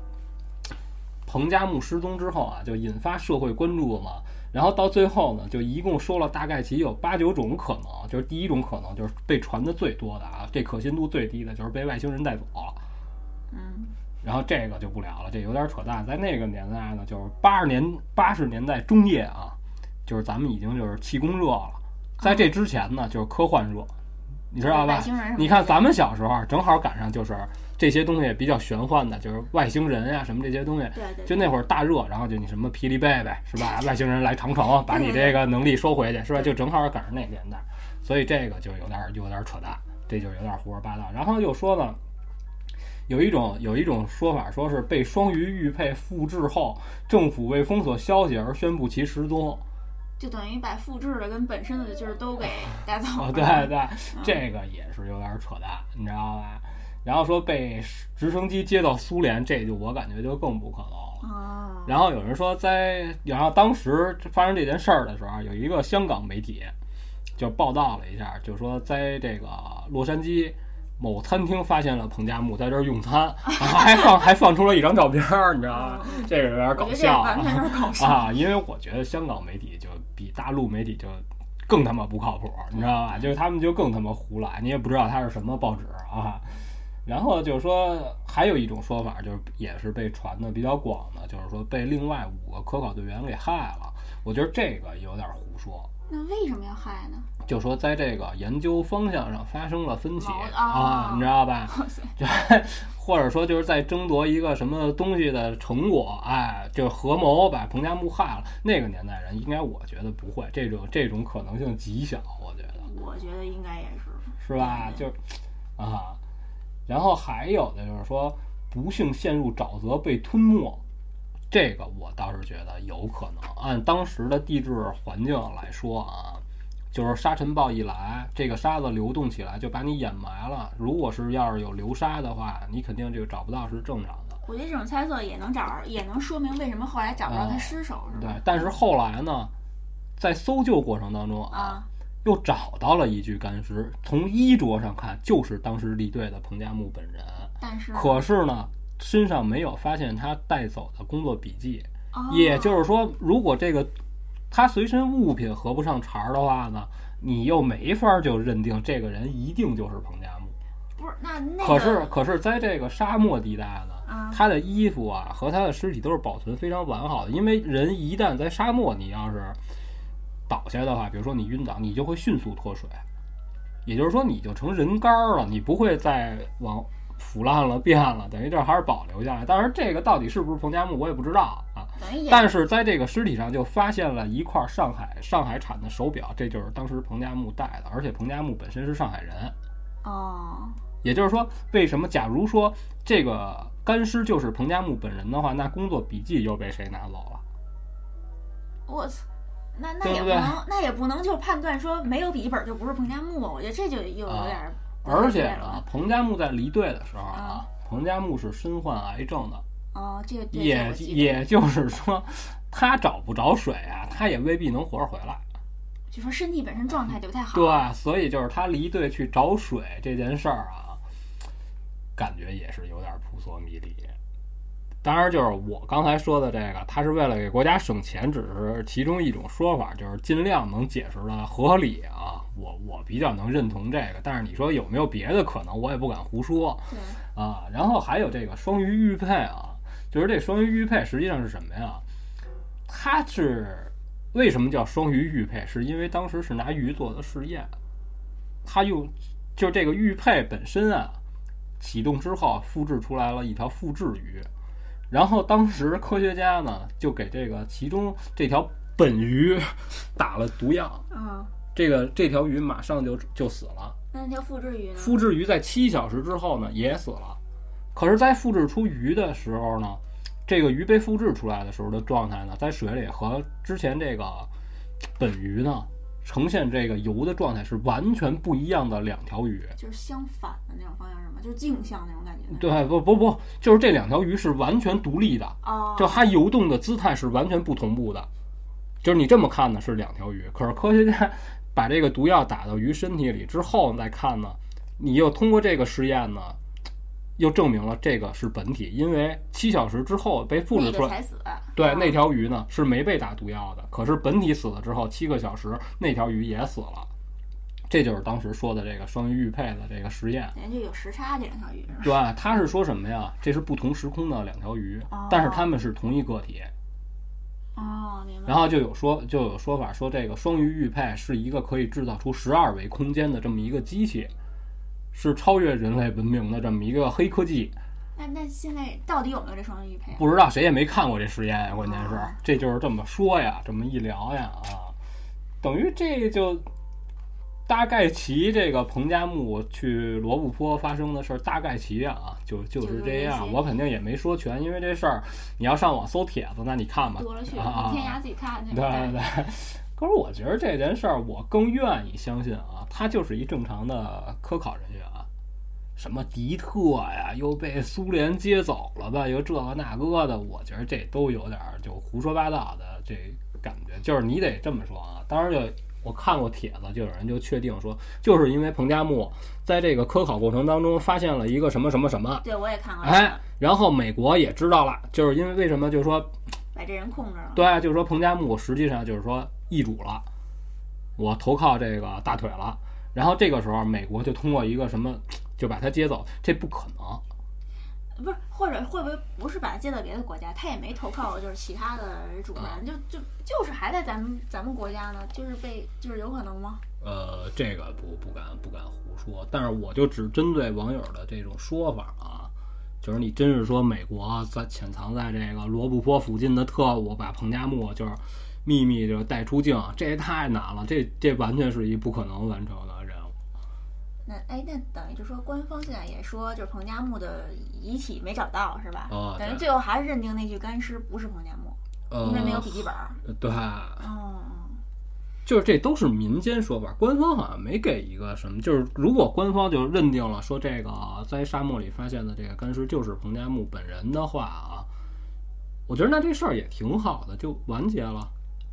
彭加木失踪之后啊，就引发社会关注了嘛。然后到最后呢，就一共说了大概其有八九种可能，就是第一种可能就是被传的最多的啊，这可信度最低的就是被外星人带走了。嗯。然后这个就不聊了，这有点扯淡。在那个年代呢，就是八十年八十年代中叶啊，就是咱们已经就是气功热了。在这之前呢，就是科幻热，你知道吧？你看咱们小时候正好赶上就是这些东西比较玄幻的，就是外星人呀什么这些东西。对对。就那会儿大热，然后就你什么霹雳贝贝是吧？外星人来长城，把你这个能力收回去是吧？就正好赶上那个年代，所以这个就有点有点扯淡，这就有点胡说八道。然后又说呢。有一种有一种说法，说是被双鱼玉佩复制后，政府为封锁消息而宣布其失踪，就等于把复制的跟本身的劲儿都给带走了。对对，这个也是有点扯淡，你知道吧？然后说被直升机接到苏联，这就我感觉就更不可能了。然后有人说，在然后当时发生这件事儿的时候，有一个香港媒体就报道了一下，就说在这个洛杉矶。某餐厅发现了彭加木在这儿用餐，还放 还放出了一张照片儿，你知道吗？这个有点搞 笑啊！因为我觉得香港媒体就比大陆媒体就更他妈不靠谱，你知道吧？就是他们就更他妈胡来，你也不知道他是什么报纸啊。然后就是说，还有一种说法，就是也是被传的比较广的，就是说被另外五个科考队员给害了。我觉得这个有点胡说。那为什么要害呢？就说在这个研究方向上发生了分歧啊，你知道吧？就或者说就是在争夺一个什么东西的成果，哎，就合谋把彭加木害了。那个年代人应该我觉得不会，这种这种可能性极小，我觉得。我觉得应该也是。是吧？就啊，然后还有的就是说不幸陷入沼泽被吞没。这个我倒是觉得有可能，按当时的地质环境来说啊，就是沙尘暴一来，这个沙子流动起来就把你掩埋了。如果是要是有流沙的话，你肯定这个找不到是正常的。我觉得这种猜测也能找，也能说明为什么后来找不到他尸首，是吧？对，但是后来呢，在搜救过程当中啊，又找到了一具干尸，从衣着上看就是当时立队的彭加木本人。但是，可是呢？身上没有发现他带走的工作笔记，也就是说，如果这个他随身物品合不上茬儿的话呢，你又没法就认定这个人一定就是彭加木。不是，那那可是可是在这个沙漠地带呢，他的衣服啊和他的尸体都是保存非常完好的，因为人一旦在沙漠，你要是倒下的话，比如说你晕倒，你就会迅速脱水，也就是说你就成人干了，你不会再往。腐烂了，变了，等于这还是保留下来。当然这个到底是不是彭加木，我也不知道啊。但是在这个尸体上就发现了一块上海上海产的手表，这就是当时彭加木戴的。而且彭加木本身是上海人。哦。也就是说，为什么假如说这个干尸就是彭加木本人的话，那工作笔记又被谁拿走了？我操，那那也不能，那也不能就判断说没有笔记本就不是彭加木。我觉得这就又有点。而且呢，彭加木在离队的时候啊，彭加木是身患癌症的。哦，这个也也就是说，他找不着水啊，他也未必能活着回来。就说身体本身状态就不太好。对，所以就是他离队去找水这件事儿啊，感觉也是有点扑朔迷离。当然，就是我刚才说的这个，他是为了给国家省钱，只是其中一种说法，就是尽量能解释的合理啊。我我比较能认同这个，但是你说有没有别的可能，我也不敢胡说。啊，然后还有这个双鱼玉佩啊，就是这双鱼玉佩实际上是什么呀？它是为什么叫双鱼玉佩？是因为当时是拿鱼做的试验，它用就这个玉佩本身啊，启动之后复制出来了一条复制鱼。然后当时科学家呢，就给这个其中这条本鱼 打了毒药，啊，这个这条鱼马上就就死了。那条复制鱼呢？复制鱼在七小时之后呢也死了。可是，在复制出鱼的时候呢，这个鱼被复制出来的时候的状态呢，在水里和之前这个本鱼呢。呈现这个游的状态是完全不一样的两条鱼，就是相反的那种方向是吗？就是镜像那种感觉。对，不不不，就是这两条鱼是完全独立的，就它游动的姿态是完全不同步的。就是你这么看呢是两条鱼，可是科学家 把这个毒药打到鱼身体里之后再看呢，你又通过这个实验呢，又证明了这个是本体，因为七小时之后被复制出来才死。对，那条鱼呢是没被打毒药的，可是本体死了之后，七个小时那条鱼也死了。这就是当时说的这个双鱼玉佩的这个实验。人家有时差，这两条鱼。对，他是说什么呀？这是不同时空的两条鱼，但是它们是同一个体。哦，明白。然后就有说，就有说法说，这个双鱼玉佩是一个可以制造出十二维空间的这么一个机器。是超越人类文明的这么一个黑科技。那那现在到底有没有这双鱼玉佩？不知道，谁也没看过这实验呀。关键是，这就是这么说呀，这么一聊呀啊，等于这就大概齐这个彭加木去罗布泊发生的事儿，大概齐啊，就就是这样。我肯定也没说全，因为这事儿你要上网搜帖子，那你看吧。多了去了，天涯自己看去。对对对。可是我觉得这件事儿，我更愿意相信啊，他就是一正常的科考人员。什么迪特呀，又被苏联接走了吧？又这个那个的，我觉得这都有点就胡说八道的这感觉。就是你得这么说啊。当然，就我看过帖子，就有人就确定说，就是因为彭加木在这个科考过程当中发现了一个什么什么什么。对，我也看过。哎，然后美国也知道了，就是因为为什么？就是说把这人控制了。对，就是说彭加木实际上就是说易主了，我投靠这个大腿了。然后这个时候，美国就通过一个什么？就把他接走，这不可能。不是，或者会不会不是把他接到别的国家？他也没投靠，就是其他的主人，就就就是还在咱们咱们国家呢，就是被就是有可能吗？呃，这个不不敢不敢胡说，但是我就只针对网友的这种说法啊，就是你真是说美国在潜藏在这个罗布泊附近的特务把彭加木就是秘密就带出境，这也太难了，这这完全是一不可能完成的。那哎，那等于就说官方现在也说，就是彭加木的遗体没找到，是吧？哦，等于最后还是认定那具干尸不是彭加木，因为没有笔记本。对。哦。就是这都是民间说法，官方好像没给一个什么。就是如果官方就认定了说这个在沙漠里发现的这个干尸就是彭加木本人的话啊，我觉得那这事儿也挺好的，就完结了。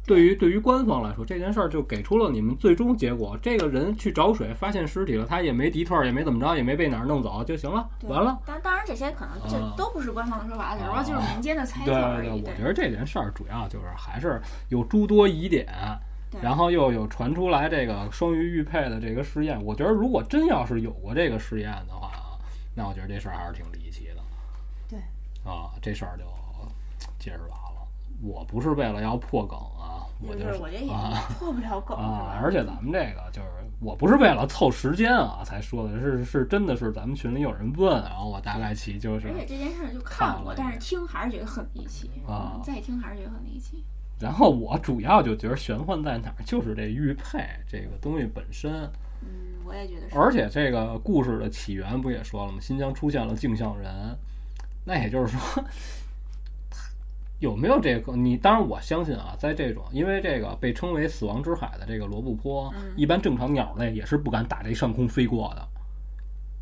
对于对于官方来说，这件事儿就给出了你们最终结果。这个人去找水，发现尸体了，他也没敌特，也没怎么着，也没被哪儿弄走就行了，完了。当当然，这些可能这都不是官方的说法，只是说就是民间的猜测而已。对对对，我觉得这件事儿主要就是还是有诸多疑点，然后又有传出来这个双鱼玉佩的这个试验。我觉得如果真要是有过这个试验的话啊，那我觉得这事儿还是挺离奇的。对。啊，这事儿就解释完了。我不是为了要破梗啊。我就是我这也 破不了梗啊！而且咱们这个就是，我不是为了凑时间啊才说的，是是真的是咱们群里有人问，然后我大概其就是。而且这件事就看过，但是听还是觉得很离奇啊！再听还是觉得很离奇。然后我主要就觉得玄幻在哪儿，就是这玉佩这个东西本身。嗯，我也觉得是。而且这个故事的起源不也说了吗？新疆出现了镜像人，那也就是说。有没有这个？你当然我相信啊，在这种因为这个被称为“死亡之海”的这个罗布泊，一般正常鸟类也是不敢打这上空飞过的。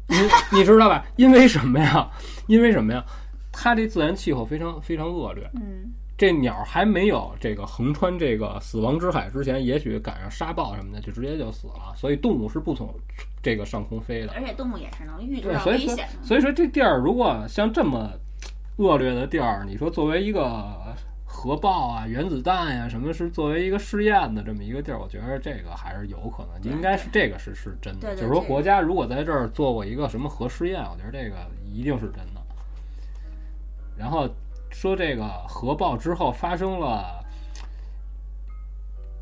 你 你知道吧？因为什么呀？因为什么呀？它这自然气候非常非常恶劣。嗯，这鸟还没有这个横穿这个死亡之海之前，也许赶上沙暴什么的，就直接就死了。所以动物是不从这个上空飞的。而且动物也是能预知到危险的。所以说这地儿如果像这么。恶劣的地儿，你说作为一个核爆啊、原子弹呀，什么是作为一个试验的这么一个地儿？我觉得这个还是有可能，应该是这个是是真的。就是说，国家如果在这儿做过一个什么核试验，我觉得这个一定是真的。然后说这个核爆之后发生了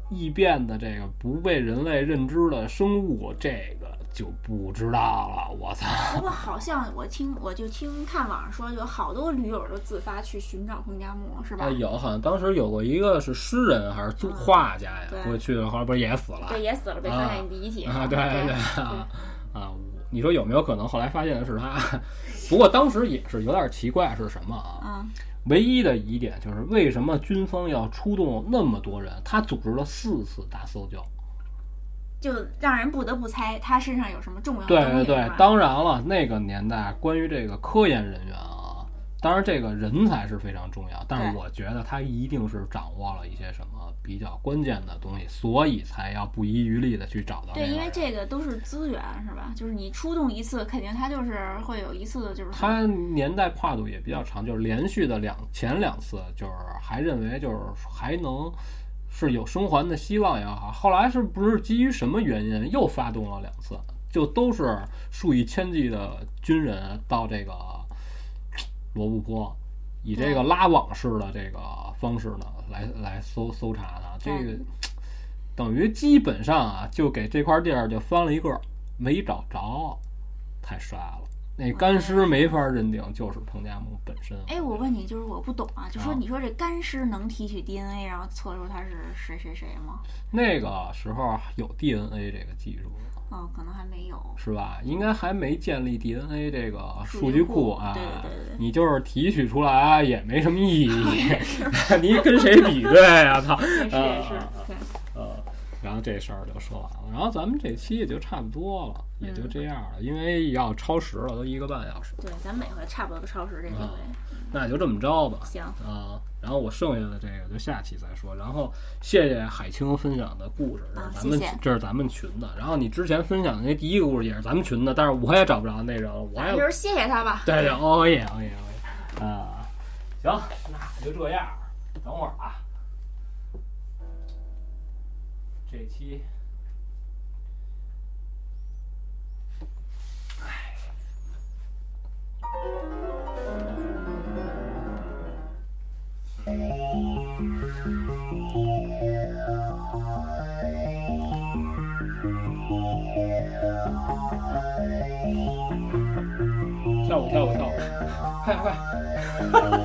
异变的这个不被人类认知的生物，这个。就不知道了，我操！不过好像我听，我就听看网上说，有好多驴友都自发去寻找彭加木，是吧？有，好像当时有过一个是诗人还是作画家呀，过去的后来不是也死了？对，也死了，被发现遗体啊！对对对啊！啊，你说有没有可能后来发现的是他？不过当时也是有点奇怪，是什么啊？唯一的疑点就是为什么军方要出动那么多人？他组织了四次大搜救。就让人不得不猜他身上有什么重要的对对对，当然了，那个年代关于这个科研人员啊，当然，这个人才是非常重要，但是我觉得他一定是掌握了一些什么比较关键的东西，所以才要不遗余力的去找到。对，因为这个都是资源，是吧？就是你出动一次，肯定它就是会有一次，就是它年代跨度也比较长，就是连续的两前两次，就是还认为就是还能是有生还的希望也好，后来是不是基于什么原因又发动了两次？就都是数以千计的军人到这个。罗布泊，以这个拉网式的这个方式呢，来来搜搜查的，这个 等于基本上啊，就给这块地儿就翻了一个，没找着，太帅了。那干尸没法认定就是彭加木本身。哎，我问你，就是我不懂啊，就说你说这干尸能提取 DNA，然后测出他是谁谁谁吗？那个时候有 DNA 这个技术。哦，可能还没有，是吧？应该还没建立 DNA 这个数据库啊。对对对，你就是提取出来也没什么意义。你跟谁比对啊？操！是是是。呃，然后这事儿就说完了。然后咱们这期也就差不多了，也就这样了，因为要超时了，都一个半小时。对，咱每回差不多都超时这几回。那就这么着吧。行啊，然后我剩下的这个就下期再说。然后谢谢海清分享的故事，咱们这是咱们群的。然后你之前分享的那第一个故事也是咱们群的，但是我也找不着那人了。我还就是谢谢他吧。对对，哦耶哦耶哦耶啊！行，那就这样。等会儿啊，这期。跳舞，跳舞，跳舞，快 快！